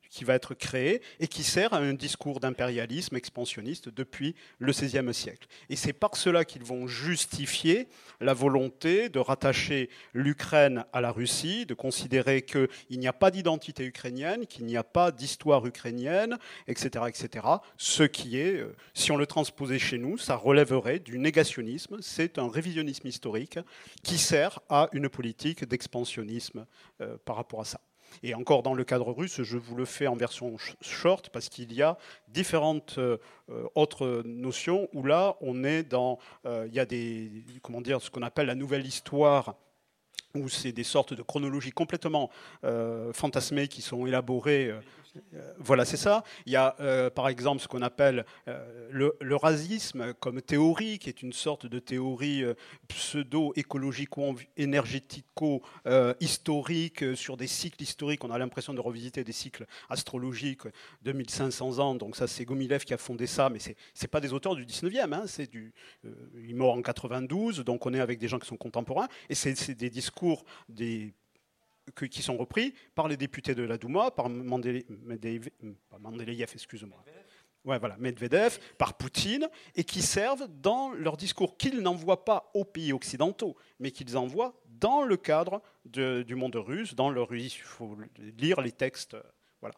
qui va être créée et qui sert à un discours d'impérialisme expansionniste depuis le XVIe siècle. Et c'est par cela qu'ils vont justifier la volonté de rattacher l'Ukraine à la Russie, de considérer qu'il n'y a pas d'identité ukrainienne, qu'il n'y a pas d'histoire ukrainienne, etc., etc. Ce qui est, euh, si on le transposait chez nous, ça relèverait du négationnisme. C'est un révisionnisme historique qui sert à une politique d'expansionnisme euh, par rapport à ça. Et encore dans le cadre russe, je vous le fais en version short parce qu'il y a différentes euh, autres notions où là, on est dans, il y a des, comment dire, ce qu'on appelle la nouvelle histoire où c'est des sortes de chronologies complètement fantasmées qui sont élaborées voilà, c'est ça. Il y a euh, par exemple ce qu'on appelle euh, le, racisme comme théorie, qui est une sorte de théorie pseudo-écologico-énergético-historique sur des cycles historiques. On a l'impression de revisiter des cycles astrologiques de 1500 ans. Donc ça, c'est Gomilev qui a fondé ça, mais ce n'est pas des auteurs du 19e. Hein. c'est du, il est mort en 92, donc on est avec des gens qui sont contemporains. Et c'est des discours des qui sont repris par les députés de la Douma, par Mandeleyev, excuse-moi. Ouais, voilà, Medvedev, par Poutine, et qui servent dans leur discours qu'ils n'envoient pas aux pays occidentaux, mais qu'ils envoient dans le cadre du monde russe, dans le russe. Il faut lire les textes. Voilà.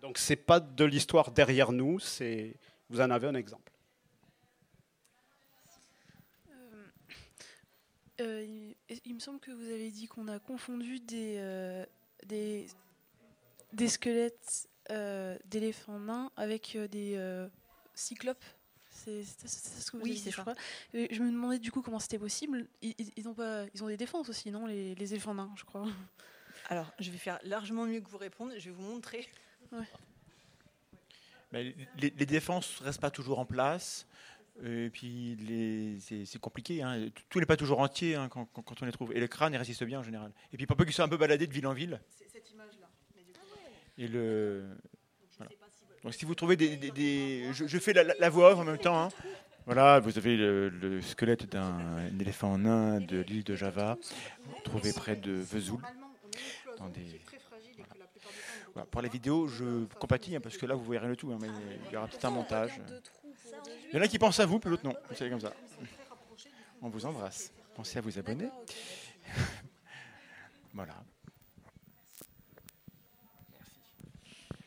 Donc c'est pas de l'histoire derrière nous, vous en avez un exemple. Euh, il, me semble que vous avez dit qu'on a confondu des, euh, des, des, squelettes euh, d'éléphants nains avec des cyclopes. C'est ce que vous oui, avez dit, je crois. je me demandais du coup comment c'était possible. Ils, ils, ont pas, ils ont des défenses aussi, non, les, les, éléphants nains, je crois. Alors, je vais faire largement mieux que vous répondre. Je vais vous montrer. Mais les, les défenses ne restent pas toujours en place. Et puis c'est compliqué, hein. tout n'est pas toujours entier hein, quand, on les trouve. Et le crâne, il résiste bien en général. Et puis pour peu qu'ils soient un peu baladés de ville en ville. Cette image-là. Et le. Donc si vous trouvez des. je, fais la, voix en même temps. Hein. Voilà, vous avez le, squelette d'un éléphant nain de l'île de Java, trouvé près de Vesoul. Dans des... Pour les vidéos, je compatis, parce que là, vous voyez rien du tout, mais il y aura peut-être un montage. Il y en a qui pensent à vous, puis l'autre non. Comme ça. On vous embrasse. Pensez à vous abonner. voilà.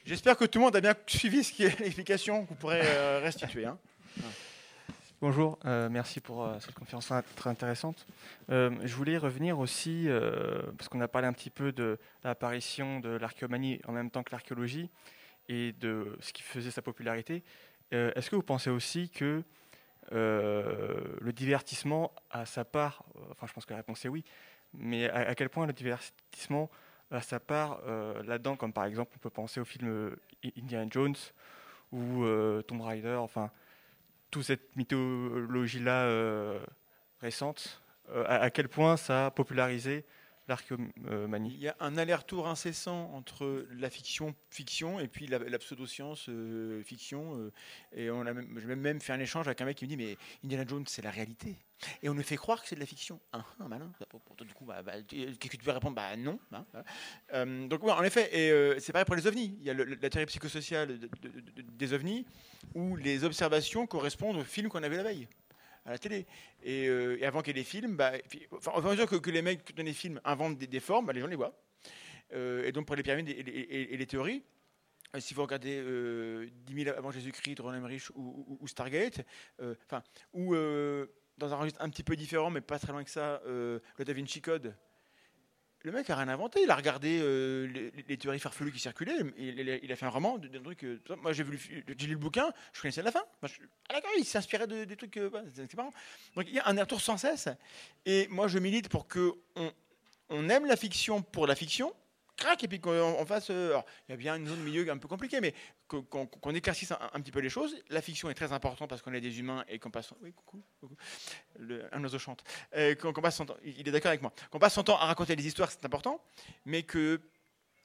J'espère que tout le monde a bien suivi ce qui est l'explication que vous pourrez euh, restituer. Hein. Bonjour, euh, merci pour euh, cette conférence très intéressante. je voulais revenir aussi, parce qu'on a parlé un petit peu de l'apparition de l'archéomanie en même temps que l'archéologie et de ce qui faisait sa popularité. Euh, est-ce que vous pensez aussi que euh, le divertissement a sa part, euh, enfin je pense que la réponse est oui, mais à, quel point le divertissement a sa part là-dedans, comme par exemple on peut penser au film Indiana Jones ou Tomb Raider, enfin toute cette mythologie-là récente, à, à quel point ça a popularisé l'archéomanie Il y a un aller-retour incessant entre la fiction fiction et puis la, la pseudo-science euh, fiction. euh, et on a même, je vais même fait un échange avec un mec qui me dit mais Indiana Jones c'est la réalité. Et on nous fait croire que c'est de la fiction. Ah, ah, malin. Toi, du coup, bah, bah, qu'est-ce que tu peux répondre? Bah non. hein. Euh, donc ouais, en effet, et euh, c'est pareil pour les ovnis. Il y a la théorie psychosociale de- de- de- des ovnis où les observations correspondent aux films qu'on avait la veille à la télé. Et, euh, et avant qu'il y ait des films, bah, puis, enfin, à mesure que, que les mecs dans les films inventent des, des formes, bah, les gens les voient. Euh, et donc pour les pyramides et, et- et- les théories, euh, si vous regardez euh, 10 000 avant Jésus-Christ, Ron Emmerich ou, ou- ou Stargate, euh, enfin, ou euh, dans un registre un petit peu différent, mais pas très loin que ça, le Da Vinci Code. Le mec a rien inventé, il a regardé euh, les, théories farfelues qui circulaient, il, a- fait un roman d'un truc. euh, moi j'ai j'ai lu le bouquin, je connaissais la fin. Il s'inspirait de, des trucs. euh, c'est marrant. Donc il y a un retour sans cesse. Et moi je milite pour que on, on aime la fiction pour la fiction, crac, et puis qu'on on fasse. euh, il y a bien une zone milieu un peu compliquée, mais qu'on éclaircisse un, petit peu les choses. La fiction est très importante parce qu'on est des humains et qu'on passe. Oui, coucou, coucou. Un oiseau chante. Euh, passe son temps, il est d'accord avec moi. Qu'on passe son temps à raconter des histoires, c'est important, mais que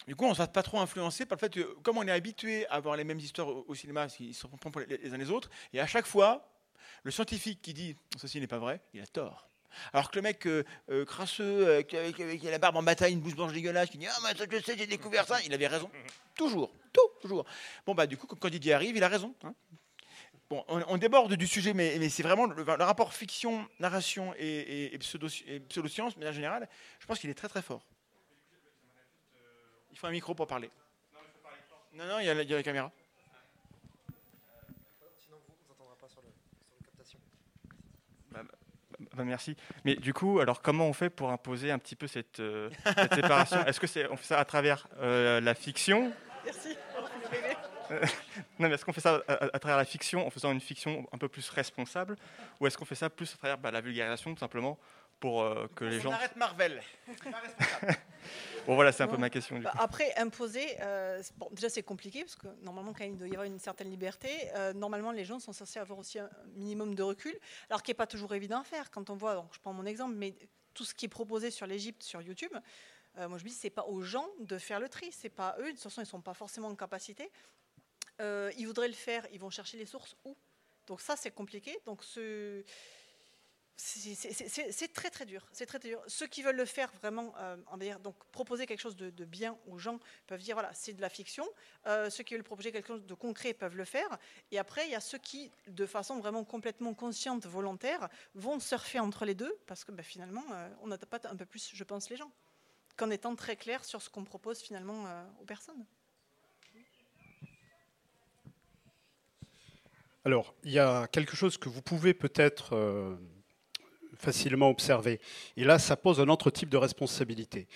du coup, on ne se pas trop influencer par le fait que, comme on est habitué à voir les mêmes histoires au, cinéma, ils se pour les, les uns les autres, et à chaque fois, le scientifique qui dit ceci n'est pas vrai, il a tort. Alors que le mec euh, euh, crasseux, euh, qui, a- qui a- qui a la barbe en bataille, une bouche blanche dégueulasse, qui dit Ah, mais ça, je sais, j'ai découvert ça, il avait raison. Toujours, tout, toujours. Bon, bah, du coup, quand Didier arrive, il a raison. hein. Bon, on, on déborde du sujet, mais, mais c'est vraiment le, le rapport fiction, narration et, et, et pseudo, et pseudoscience, mais en général, je pense qu'il est très très fort. Il faut un micro pour parler. Non, non, il y a la, il y a la caméra. Sinon, vous, on s'entendra pas sur, le, sur la captation. Merci. Mais du coup, alors comment on fait pour imposer un petit peu cette, euh, cette séparation? Est-ce que c'est on fait ça à travers euh, la fiction? Merci. Non, mais est-ce qu'on fait ça à, à- à travers la fiction en faisant une fiction un peu plus responsable, ou est-ce qu'on fait ça plus à travers bah, la vulgarisation tout simplement? Pour euh, que les on gens. arrête Marvel. Bon voilà, c'est un peu ma question. Du Bah, coup. après, imposer, euh, bon, déjà c'est compliqué parce que normalement, quand il doit y avoir une certaine liberté, euh, normalement les gens sont censés avoir aussi un minimum de recul, alors qui n'est pas toujours évident à faire. Quand on voit, donc, je prends mon exemple, mais tout ce qui est proposé sur l'Égypte sur YouTube, euh, moi je me dis c'est pas aux gens de faire le tri, c'est pas eux. De toute façon, ils sont pas forcément en capacité. Euh, ils voudraient le faire, ils vont chercher les sources où Donc ça c'est compliqué. Donc ce c'est- très très dur. C'est très, dur. Ceux qui veulent le faire vraiment, euh, donc proposer quelque chose de, bien aux gens peuvent dire voilà c'est de la fiction. Euh, ceux qui veulent proposer quelque chose de concret peuvent le faire. Et après il y a ceux qui, de façon vraiment complètement consciente, volontaire, vont surfer entre les deux parce que bah, finalement euh, on n'attend pas un peu plus, je pense, les gens qu'en étant très clair sur ce qu'on propose finalement aux personnes. Alors, il y a quelque chose que vous pouvez peut-être facilement observer. Et là, ça pose un autre type de responsabilité.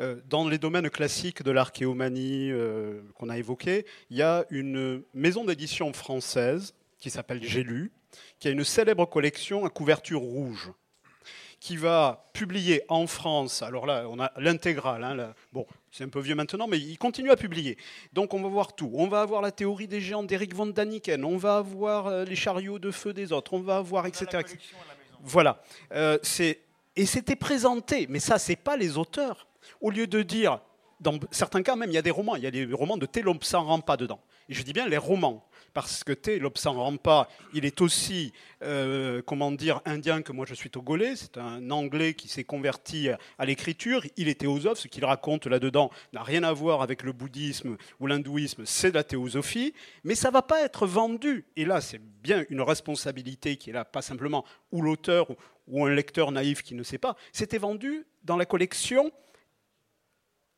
Euh, dans les domaines classiques de l'archéomanie euh, qu'on a évoqués, il y a une maison d'édition française qui s'appelle J'ai lu, qui a une célèbre collection à couverture rouge qui va publier en France, alors là, on a l'intégrale, hein, bon, c'est un peu vieux maintenant, mais il continue à publier. Donc on va voir tout. On va avoir la théorie des géants d'Eric von Daniken, on va avoir euh, les chariots de feu des autres, on va avoir, etc. etc. Voilà. Euh, et c'était présenté, mais ça, c'est pas les auteurs. Au lieu de dire, dans certains cas même, il y a des romans, il y a des romans de T. Lobsang Rampa dedans. Et je dis bien les romans, parce que T. Lobsang Rampa, il est aussi, euh, comment dire, indien que moi je suis togolais. C'est un Anglais qui s'est converti à l'écriture. Il est théosophe. Ce qu'il raconte là-dedans n'a rien à voir avec le bouddhisme ou l'hindouisme. C'est la théosophie, mais ça va pas être vendu. Et là, c'est bien une responsabilité qui est là, pas simplement ou l'auteur ou un lecteur naïf qui ne sait pas. C'était vendu dans la collection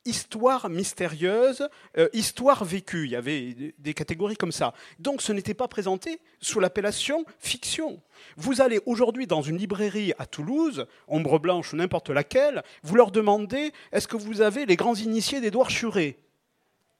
histoire mystérieuse, euh, histoire vécue. Il y avait des- catégories comme ça. Donc ce n'était pas présenté sous l'appellation fiction. Vous allez aujourd'hui dans une librairie à Toulouse, Ombre Blanche ou n'importe laquelle, vous leur demandez est-ce que vous avez les grands initiés d'Édouard Churet?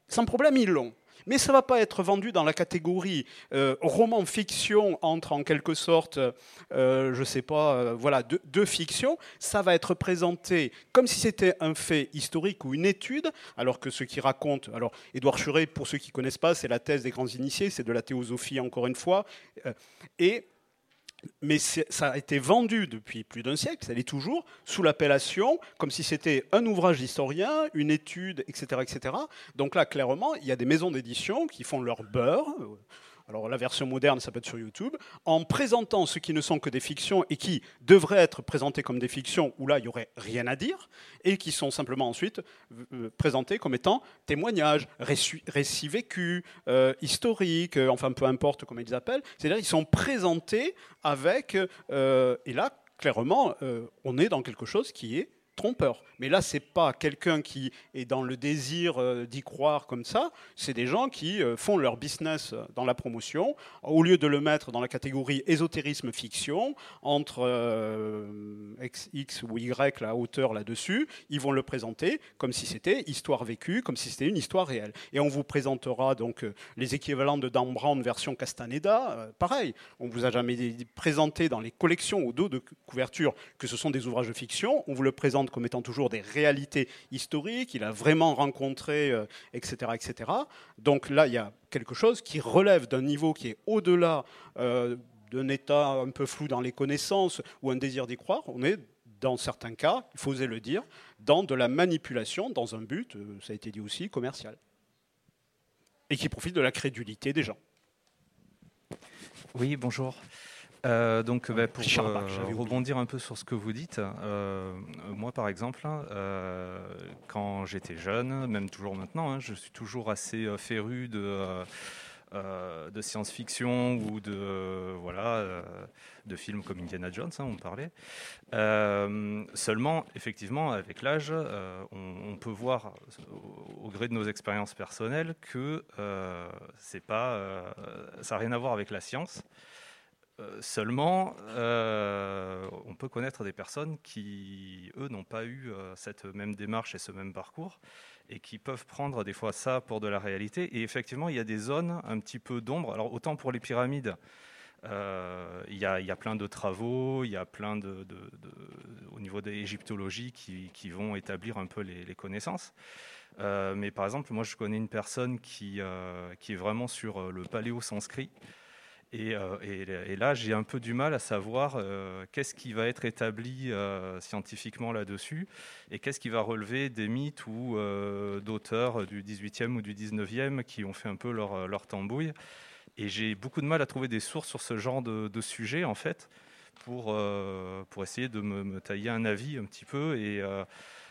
Sans problème, ils l'ont. Mais ça ne va pas être vendu dans la catégorie euh, roman-fiction entre en quelque sorte, euh, je ne sais pas, euh, voilà, de, de fiction. Ça va être présenté comme si c'était un fait historique ou une étude, alors que ce qui raconte, alors Édouard Churet, pour ceux qui ne connaissent pas, c'est la thèse des grands initiés, c'est de la théosophie encore une fois, et mais ça a été vendu depuis plus d'un siècle, ça l'est toujours, sous l'appellation, comme si c'était un ouvrage d'historien, une étude, etc., etc. Donc là, clairement, il y a des maisons d'édition qui font leur beurre, alors la version moderne, ça peut être sur YouTube, en présentant ce qui ne sont que des fictions et qui devraient être présentés comme des fictions où là, il n'y aurait rien à dire, et qui sont simplement ensuite euh, présentés comme étant témoignages, récits, vécus, euh, historiques, euh, enfin peu importe comment ils appellent. C'est-à-dire qu'ils sont présentés avec... et là, clairement, on est dans quelque chose qui est trompeur. Mais là, c'est pas quelqu'un qui est dans le désir euh, d'y croire comme ça. C'est des gens qui euh, font leur business dans la promotion. Au lieu de le mettre dans la catégorie ésotérisme fiction, entre euh, X ou Y, la hauteur là-dessus, ils vont le présenter comme si c'était histoire vécue, comme si c'était une histoire réelle. Et on vous présentera donc les équivalents de Dan version Castaneda. pareil, on vous a jamais présenté dans les collections au dos de couverture que ce sont des ouvrages de fiction. On vous le présente comme étant toujours des réalités historiques, il a vraiment rencontré, etc., euh, etc. Donc là, il y a quelque chose qui relève d'un niveau qui est au-delà euh, d'un état un peu flou dans les connaissances ou un désir d'y croire. On est dans certains cas, il faut oser le dire, dans de la manipulation, dans un but, euh, ça a été dit aussi, commercial. Et qui profite de la crédulité des gens. Oui, bonjour. Euh, donc, bah, pour euh, rebondir un peu sur ce que vous dites, euh, moi par exemple, quand j'étais jeune, même toujours maintenant, hein, je suis toujours assez féru de, de science-fiction ou de, voilà, de films comme Indiana Jones, hein, on parlait. seulement, effectivement, avec l'âge, on, peut voir au, gré de nos expériences personnelles que c'est pas, ça n'a rien à voir avec la science. Euh, seulement, euh, on peut connaître des personnes qui, eux, n'ont pas eu euh, cette même démarche et ce même parcours, et qui peuvent prendre des fois ça pour de la réalité. Et effectivement, il y a des zones un petit peu d'ombre. Alors, autant pour les pyramides, il y, a plein de travaux, il y a plein de, au niveau de l'égyptologie qui, qui, vont établir un peu les, connaissances. mais par exemple, moi, je connais une personne qui, qui est vraiment sur le paléo-sanskrit. Euh, et, là, j'ai un peu du mal à savoir euh, qu'est-ce qui va être établi euh, scientifiquement là-dessus et qu'est-ce qui va relever des mythes ou d'auteurs du 18e ou du 19e qui ont fait un peu leur, tambouille. Et j'ai beaucoup de mal à trouver des sources sur ce genre de, sujet, en fait, pour, pour essayer de me, me, tailler un avis un petit peu. Et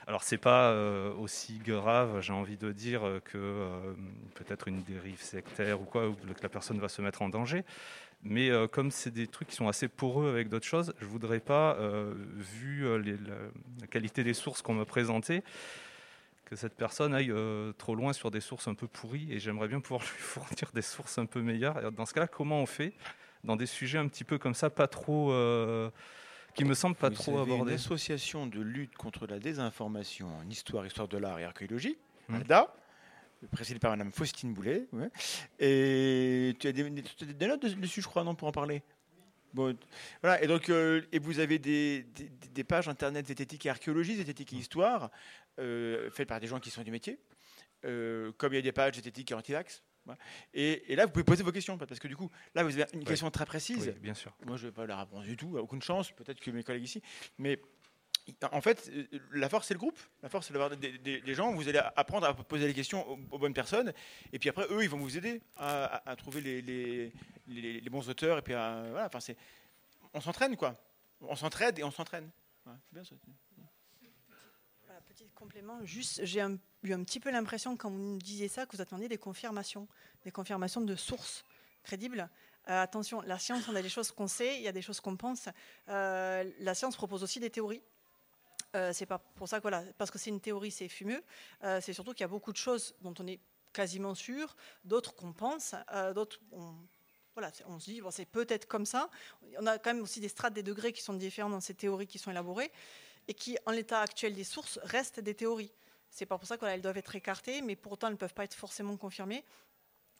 alors c'est pas euh, aussi grave, j'ai envie de dire, que euh, peut-être une dérive sectaire ou quoi, ou que la personne va se mettre en danger. Mais euh, comme c'est des trucs qui sont assez poreux avec d'autres choses, je voudrais pas, vu la, qualité des sources qu'on m'a présentées, que cette personne aille trop loin sur des sources un peu pourries. Et j'aimerais bien pouvoir lui fournir des sources un peu meilleures. dans ce cas-là, comment on fait dans des sujets un petit peu comme ça, pas trop qui me semble pas trop abordé. Une association de lutte contre la désinformation en histoire, histoire de l'art et archéologie, mmh. ALDA, présidée par Mme Faustine Boulet. Et tu as des, notes dessus, je crois, non, pour en parler? Bon, voilà, et donc, euh, et vous avez des, des, pages internet zététique et archéologie, zététique et histoire, euh, faites par des gens qui sont du métier, euh, comme il y a des pages zététique et anti-vax, et, là, vous pouvez poser vos questions, parce que du coup, là, vous avez une question très précise. bien sûr. Moi, je ne vais pas la répondre du tout, aucune chance, peut-être que mes collègues ici. Mais en fait, euh, la force, c'est le groupe. La force, c'est d'avoir des, gens. Vous allez apprendre à poser les questions aux, bonnes personnes. Et puis après, eux, ils vont vous aider à, trouver les, les, bons auteurs. Et puis, voilà, enfin, c'est, on s'entraîne, quoi. On s'entraide et on s'entraîne. bien ça complément, juste, j'ai eu un petit peu l'impression, quand vous me disiez ça, que vous attendiez des confirmations, des confirmations de sources crédibles. Euh, attention, la science, on a des choses qu'on sait, il y a des choses qu'on pense. Euh, la science propose aussi des théories. Euh, c'est pas pour ça que parce que c'est une théorie, c'est fumeux. c'est surtout qu'il y a beaucoup de choses dont on est quasiment sûr, d'autres qu'on pense, d'autres on, voilà, on se dit bon, c'est peut-être comme ça. On a quand même aussi des strates, des degrés qui sont différents dans ces théories qui sont élaborées et qui, en l'état actuel des sources, restent des théories. C'est pas pour ça qu'elles doivent être écartées, mais pour autant, elles ne peuvent pas être forcément confirmées.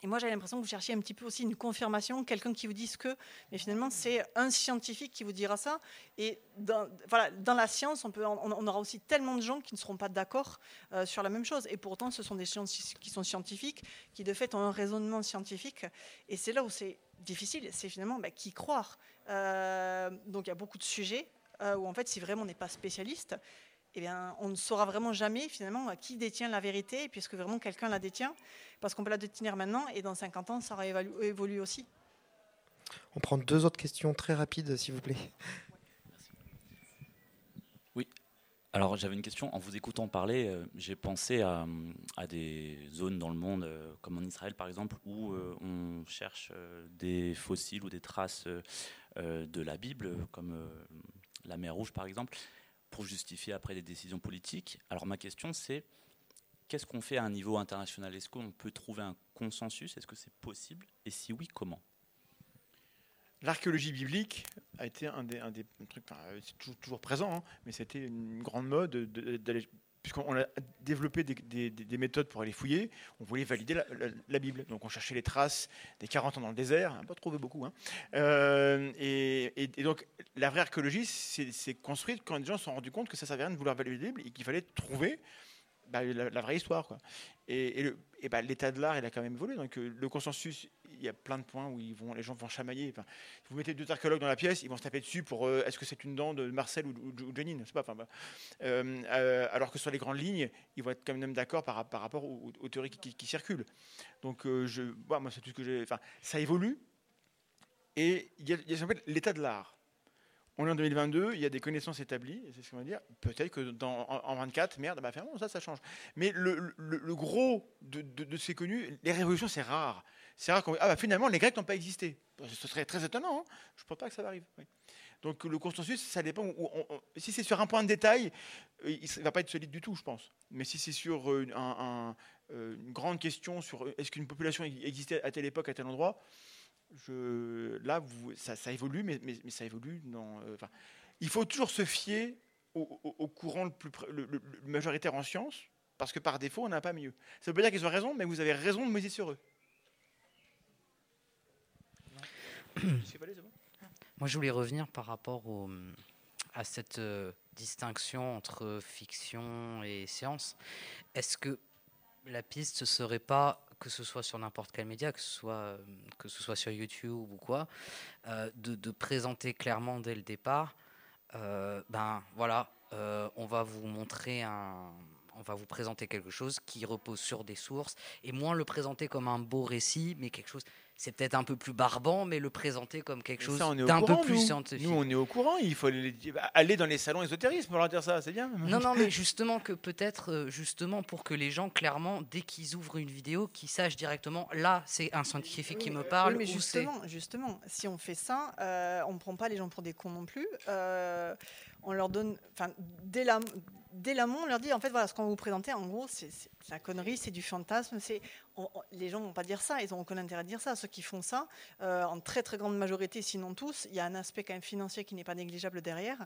Et moi, j'avais l'impression que vous cherchiez un petit peu aussi une confirmation, quelqu'un qui vous dise que, mais finalement, c'est un scientifique qui vous dira ça. Et dans, voilà, dans la science, on, aura aussi tellement de gens qui ne seront pas d'accord euh, sur la même chose. Et pourtant, ce sont des gens qui sont scientifiques, qui de fait ont un raisonnement scientifique. Et c'est là où c'est difficile, c'est finalement bah, qui croire. Euh, donc il y a beaucoup de sujets euh, où en fait, si vraiment on n'est pas spécialiste, eh bien, on ne saura vraiment jamais finalement qui détient la vérité, puisque vraiment quelqu'un la détient, parce qu'on peut la détenir maintenant, et dans 50 ans, ça aura évolué aussi. On prend deux autres questions très rapides, s'il vous plaît. Oui. Alors j'avais une question. En vous écoutant parler, euh, j'ai pensé à, des zones dans le monde, euh, comme en Israël par exemple, où euh, on cherche des fossiles ou des traces de la Bible, comme la mer Rouge par exemple pour justifier après des décisions politiques. Alors ma question c'est qu'est-ce qu'on fait à un niveau international? Est-ce qu'on peut trouver un consensus? Est-ce que c'est possible? Et si oui, comment? L'archéologie biblique a été un des, trucs, c'est toujours, présent, hein, mais c'était une grande mode d'aller puisqu'on a développé des, méthodes pour aller fouiller, on voulait valider la, Bible. Donc on cherchait les traces des 40 ans dans le désert, on n'a pas trouvé beaucoup. Hein. Euh, et, donc la vraie archéologie s'est construite quand les gens se sont rendus compte que ça servait à rien de vouloir valider la Bible et qu'il fallait trouver bah, la, vraie histoire. Quoi. Et, bah, l'état de l'art, il a quand même évolué. Donc euh, le consensus, il y a plein de points où ils vont, les gens vont chamailler. Enfin, vous mettez deux archéologues dans la pièce, ils vont se taper dessus pour euh, est-ce que c'est une dent de Marcel ou, de Janine pas, enfin, bah, euh, Alors que sur les grandes lignes, ils vont être quand même d'accord par, par, rapport aux, théories qui, circulent. Donc je, moi, c'est tout ce que j'ai. Ça évolue. Et il y a, a l'état de l'art on est en 2022, il y a des connaissances établies, c'est ce qu'on va dire. Peut-être que dans, en, 24, merde, bah, ça, ça change. Mais le, gros de, ces connus, les révolutions, c'est rare. C'est rare qu'on. Ah, bah, finalement, les Grecs n'ont pas existé. Ce serait très étonnant. Hein. Je ne pense pas que ça arrive. Donc le consensus, ça dépend. si c'est sur un point de détail, euh, il ne va pas être solide du tout, je pense. Mais si c'est sur euh, euh, une grande question sur est-ce qu'une population existait à telle époque, à tel endroit, je, là, ça, évolue, mais, ça évolue dans. Euh, il faut toujours se fier au, courant le plus le, majoritaire en sciences, parce que par défaut, on n'a pas mieux. Ça veut pas dire qu'ils ont raison, mais vous avez raison de miser sur eux. Moi, je voulais revenir par rapport au, à cette euh, distinction entre fiction et science. Est-ce que la piste ne serait pas que ce soit sur n'importe quel média, que ce soit, euh, que ce soit sur YouTube ou quoi, euh, de, présenter clairement dès le départ, euh, ben voilà, on va vous montrer un, on va vous présenter quelque chose qui repose sur des sources et moins le présenter comme un beau récit, mais quelque chose c'est peut-être un peu plus barbant, mais le présenter comme quelque chose d'un peu plus scientifique. Nous, on est au courant. Il faut aller dans les salons ésotérisme pour leur dire ça, c'est bien. Non, non, mais justement que peut-être, euh, justement, pour que les gens, clairement, dès qu'ils ouvrent une vidéo, qu'ils sachent directement, là, c'est un scientifique qui me parle. mais justement, justement, si on fait ça, euh, on ne prend pas les gens pour des cons non plus. Euh, on leur donne, enfin, dès la, dès l'amont, on leur dit en fait voilà ce qu'on vous présenter en gros c'est la connerie, c'est du fantasme, c'est les gens vont pas dire ça, ils ont aucun intérêt à dire ça. Ceux qui font ça, euh, en très très grande majorité, sinon tous, il y a un aspect quand même financier qui n'est pas négligeable derrière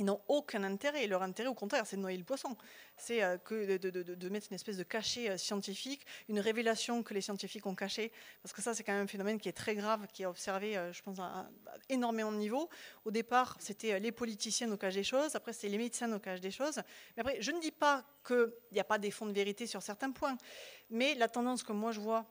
ils n'ont aucun intérêt. Leur intérêt, au contraire, c'est de noyer le poisson. C'est euh, de, mettre une espèce de cachet euh, scientifique, une révélation que les scientifiques ont cachée. Parce que ça, c'est quand même un phénomène qui est très grave, qui est observé, euh, je pense, à, énormément de niveaux. Au départ, c'était les politiciens au cachent des choses. Après, c'est les médecins au cachent des choses. Mais après, je ne dis pas qu'il n'y a pas des fonds de vérité sur certains points. Mais la tendance que moi, je vois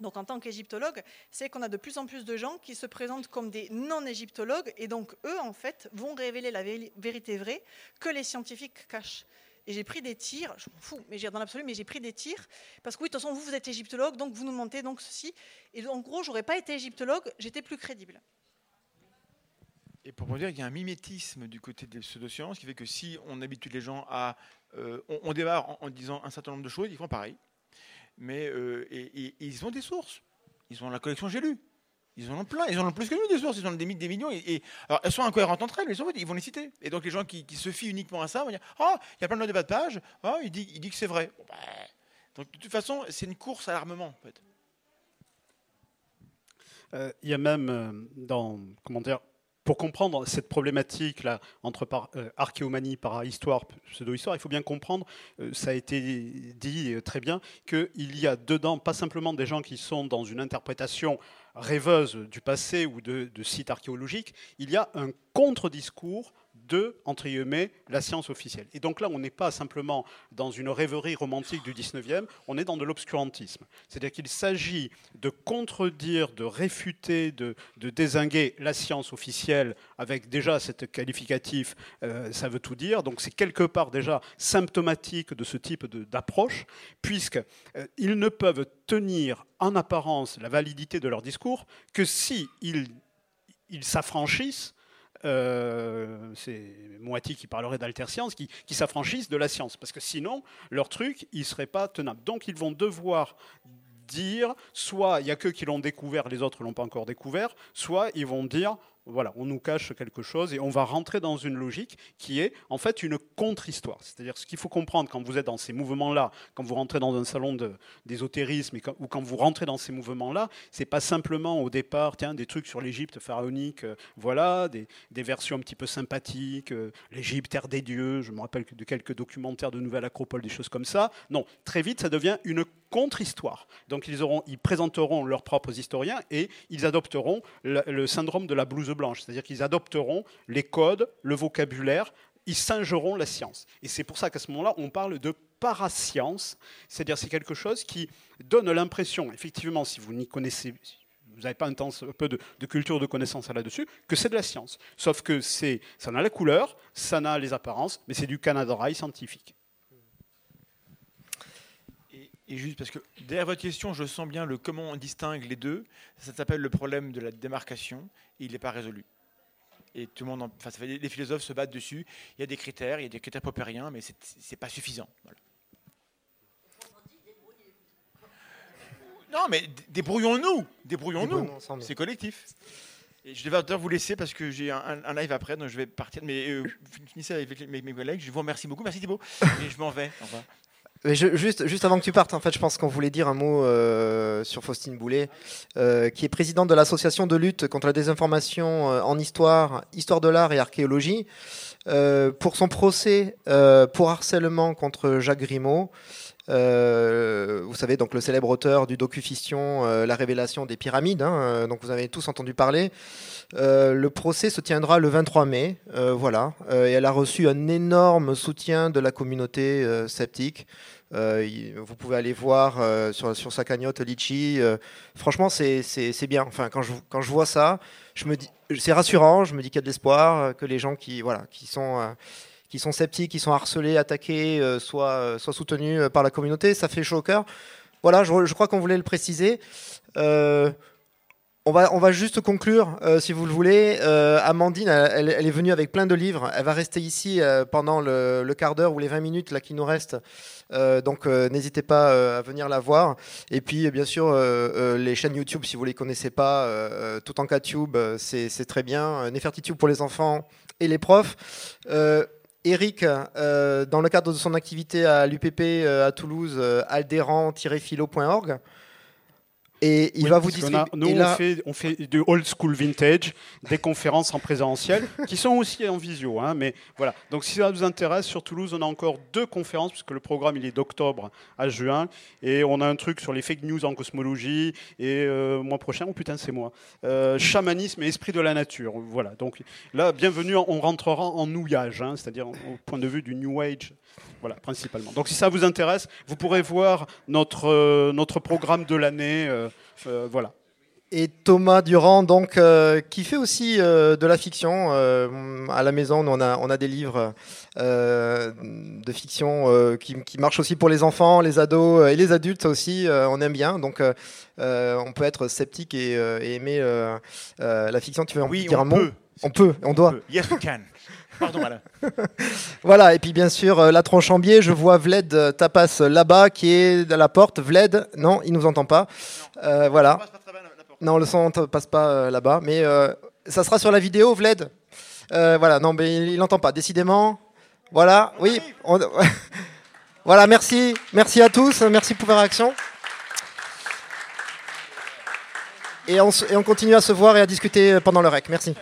donc en tant qu'égyptologue, c'est qu'on a de plus en plus de gens qui se présentent comme des non-égyptologues et donc eux, en fait, vont révéler la vérité vraie que les scientifiques cachent. Et j'ai pris des tirs, je m'en fous, mais j'ai dans l'absolu, mais j'ai pris des tirs parce que oui, de toute façon, vous, vous êtes égyptologue, donc vous nous mentez, donc ceci. Et en gros, j'aurais pas été égyptologue, j'étais plus crédible. Et pour dire, il y a un mimétisme du côté des pseudosciences qui fait que si on habitue les gens à. Euh, on, démarre en, disant un certain nombre de choses, ils font pareil mais euh, ils ont des sources. Ils ont la collection J'ai lu. Ils en ont plein, ils en ont plus que nous des sources, ils en ont des, des millions. Et, alors, elles sont incohérentes entre elles, mais ils vont les citer. Et donc les gens qui, se fient uniquement à ça vont dire Ah, il y a plein de bas de page, il, dit, il dit que c'est vrai. Ben, donc de toute façon, c'est une course à l'armement. En fait. Euh, il y a même euh, dans, comment dire, pour comprendre cette problématique-là entre par, euh, archéomanie, para-histoire, pseudo-histoire, il faut bien comprendre, euh, ça a été dit euh, très bien, qu'il y a dedans pas simplement des gens qui sont dans une interprétation rêveuse du passé ou de sites archéologiques, il y a un contre-discours de, entre guillemets, la science officielle. Et donc là, on n'est pas simplement dans une rêverie romantique du 19e, on est dans de l'obscurantisme. C'est-à-dire qu'il s'agit de contredire, de réfuter, de, désinguer la science officielle avec déjà cette qualificatif, euh, ça veut tout dire. Donc c'est quelque part déjà symptomatique de ce type d'approche, puisqu'ils euh, ne peuvent tenir en apparence la validité de leur discours que si ils s'affranchissent euh, c'est Moati qui parlerait d'alterscience, qui, s'affranchissent de la science. Parce que sinon, leur truc, il ne serait pas tenable. Donc ils vont devoir dire, soit il n'y a que qui l'ont découvert, les autres ne l'ont pas encore découvert, soit ils vont dire, voilà, on nous cache quelque chose et on va rentrer dans une logique qui est en fait une contre-histoire. C'est-à-dire ce qu'il faut comprendre quand vous êtes dans ces mouvements-là, quand vous rentrez dans un salon d'ésotérisme ou quand vous rentrez dans ces mouvements-là, c'est pas simplement au départ, tiens, des trucs sur l'Égypte pharaonique, euh, voilà, des, versions un petit peu sympathiques, euh, l'Égypte, terre des dieux, je me rappelle de quelques documentaires de Nouvelle Acropole, des choses comme ça. Non, très vite, ça devient une contre-histoire. Donc ils, présenteront leurs propres historiens et ils adopteront le, syndrome de la blouse blanche, c'est-à-dire qu'ils adopteront les codes, le vocabulaire, ils singeront la science. Et c'est pour ça qu'à ce moment-là, on parle de parascience, c'est-à-dire c'est quelque chose qui donne l'impression, effectivement, si vous n'y connaissez, vous n'avez pas un, peu de, culture de connaissance là-dessus, que c'est de la science. Sauf que c'est, ça n'a la couleur, ça n'a les apparences, mais c'est du Canada Rail scientifique. Et juste parce que derrière votre question, je sens bien le comment on distingue les deux. Ça s'appelle le problème de la démarcation et il n'est pas résolu. Et tout le monde, en, enfin, les philosophes se battent dessus. Il y a des critères, il y a des critères popériens, mais ce n'est pas suffisant. Voilà. Non, mais débrouillons-nous, débrouillons-nous. C'est collectif. Et je vais vous laisser parce que j'ai un, un, live après, donc je vais partir. Mais euh, finissez avec mes, mes, collègues. Je vous remercie beaucoup. Merci Thibault. Et je m'en vais. Au revoir. Juste, avant que tu partes, en fait, je pense qu'on voulait dire un mot euh, sur Faustine Boulet, euh, qui est présidente de l'association de lutte contre la désinformation euh, en histoire, histoire de l'art et archéologie, pour son procès pour harcèlement contre Jacques Grimaud. Euh, vous savez, donc le célèbre auteur du docu-fiction La révélation des pyramides, hein, donc vous avez tous entendu parler. le procès se tiendra le 23 mai, voilà, et elle a reçu un énorme soutien de la communauté sceptique. Euh, vous pouvez aller voir euh, sur, sur, sa cagnotte Litchi. Euh, franchement, c'est bien. Enfin, quand je, quand je vois ça, c'est rassurant. Je me dis qu'il y a de l'espoir, que les gens qui, voilà, qui sont qui sont sceptiques, qui sont harcelés, attaqués, soient, soient soutenus par la communauté. Ça fait chaud au cœur. Voilà, je, crois qu'on voulait le préciser. Euh, on va, on va juste conclure, euh, si vous le voulez. Euh, Amandine, elle, elle, est venue avec plein de livres. Elle va rester ici euh, pendant le, quart d'heure ou les 20 minutes là, qui nous restent. Euh, donc n'hésitez pas à venir la voir. Et puis, bien sûr, les chaînes YouTube, si vous les connaissez pas, tout en cas Tube, c'est très bien. Nefertitube pour les enfants et les profs. Eric, dans le cadre de son activité à l'UPP à Toulouse, aldéran-philo.org, et il oui, va vous distribuer. Nous, là... on, fait, on fait du old school vintage, des conférences en présentiel, qui sont aussi en visio. Hein, mais voilà. Donc, si ça vous intéresse, sur Toulouse, on a encore deux conférences, puisque le programme il est d'octobre à juin. Et on a un truc sur les fake news en cosmologie. Et euh, mois prochain, oh putain, c'est moi. Euh, chamanisme et esprit de la nature. Voilà. Donc là, bienvenue, on rentrera en nouillage, hein, c'est-à-dire au point de vue du New Age voilà, principalement. Donc si ça vous intéresse, vous pourrez voir notre, euh, notre programme de l'année. Euh, voilà. Et Thomas Durand, donc, euh, qui fait aussi euh, de la fiction. Euh, à la maison, on a, on a des livres de fiction qui, qui, marchent aussi pour les enfants, les ados et les adultes aussi. on aime bien. Donc, on peut être sceptique et, et aimer la fiction. Tu veux oui, dire on un peut. On peut, on, on doit. Yes, we can. Pardon, voilà. voilà, et puis bien sûr, la tronche en biais, je vois Vled Tapas là-bas qui est à la porte. Vled, non, il nous entend pas. Euh, voilà. Non, le son ne passe pas euh, là-bas, mais euh, ça sera sur la vidéo, Vled. Euh, voilà, non, mais il n'entend pas. Décidément, voilà, oui. On... voilà, merci, merci à tous, merci pour vos réactions. Et on, et on continue à se voir et à discuter pendant le rec. Merci.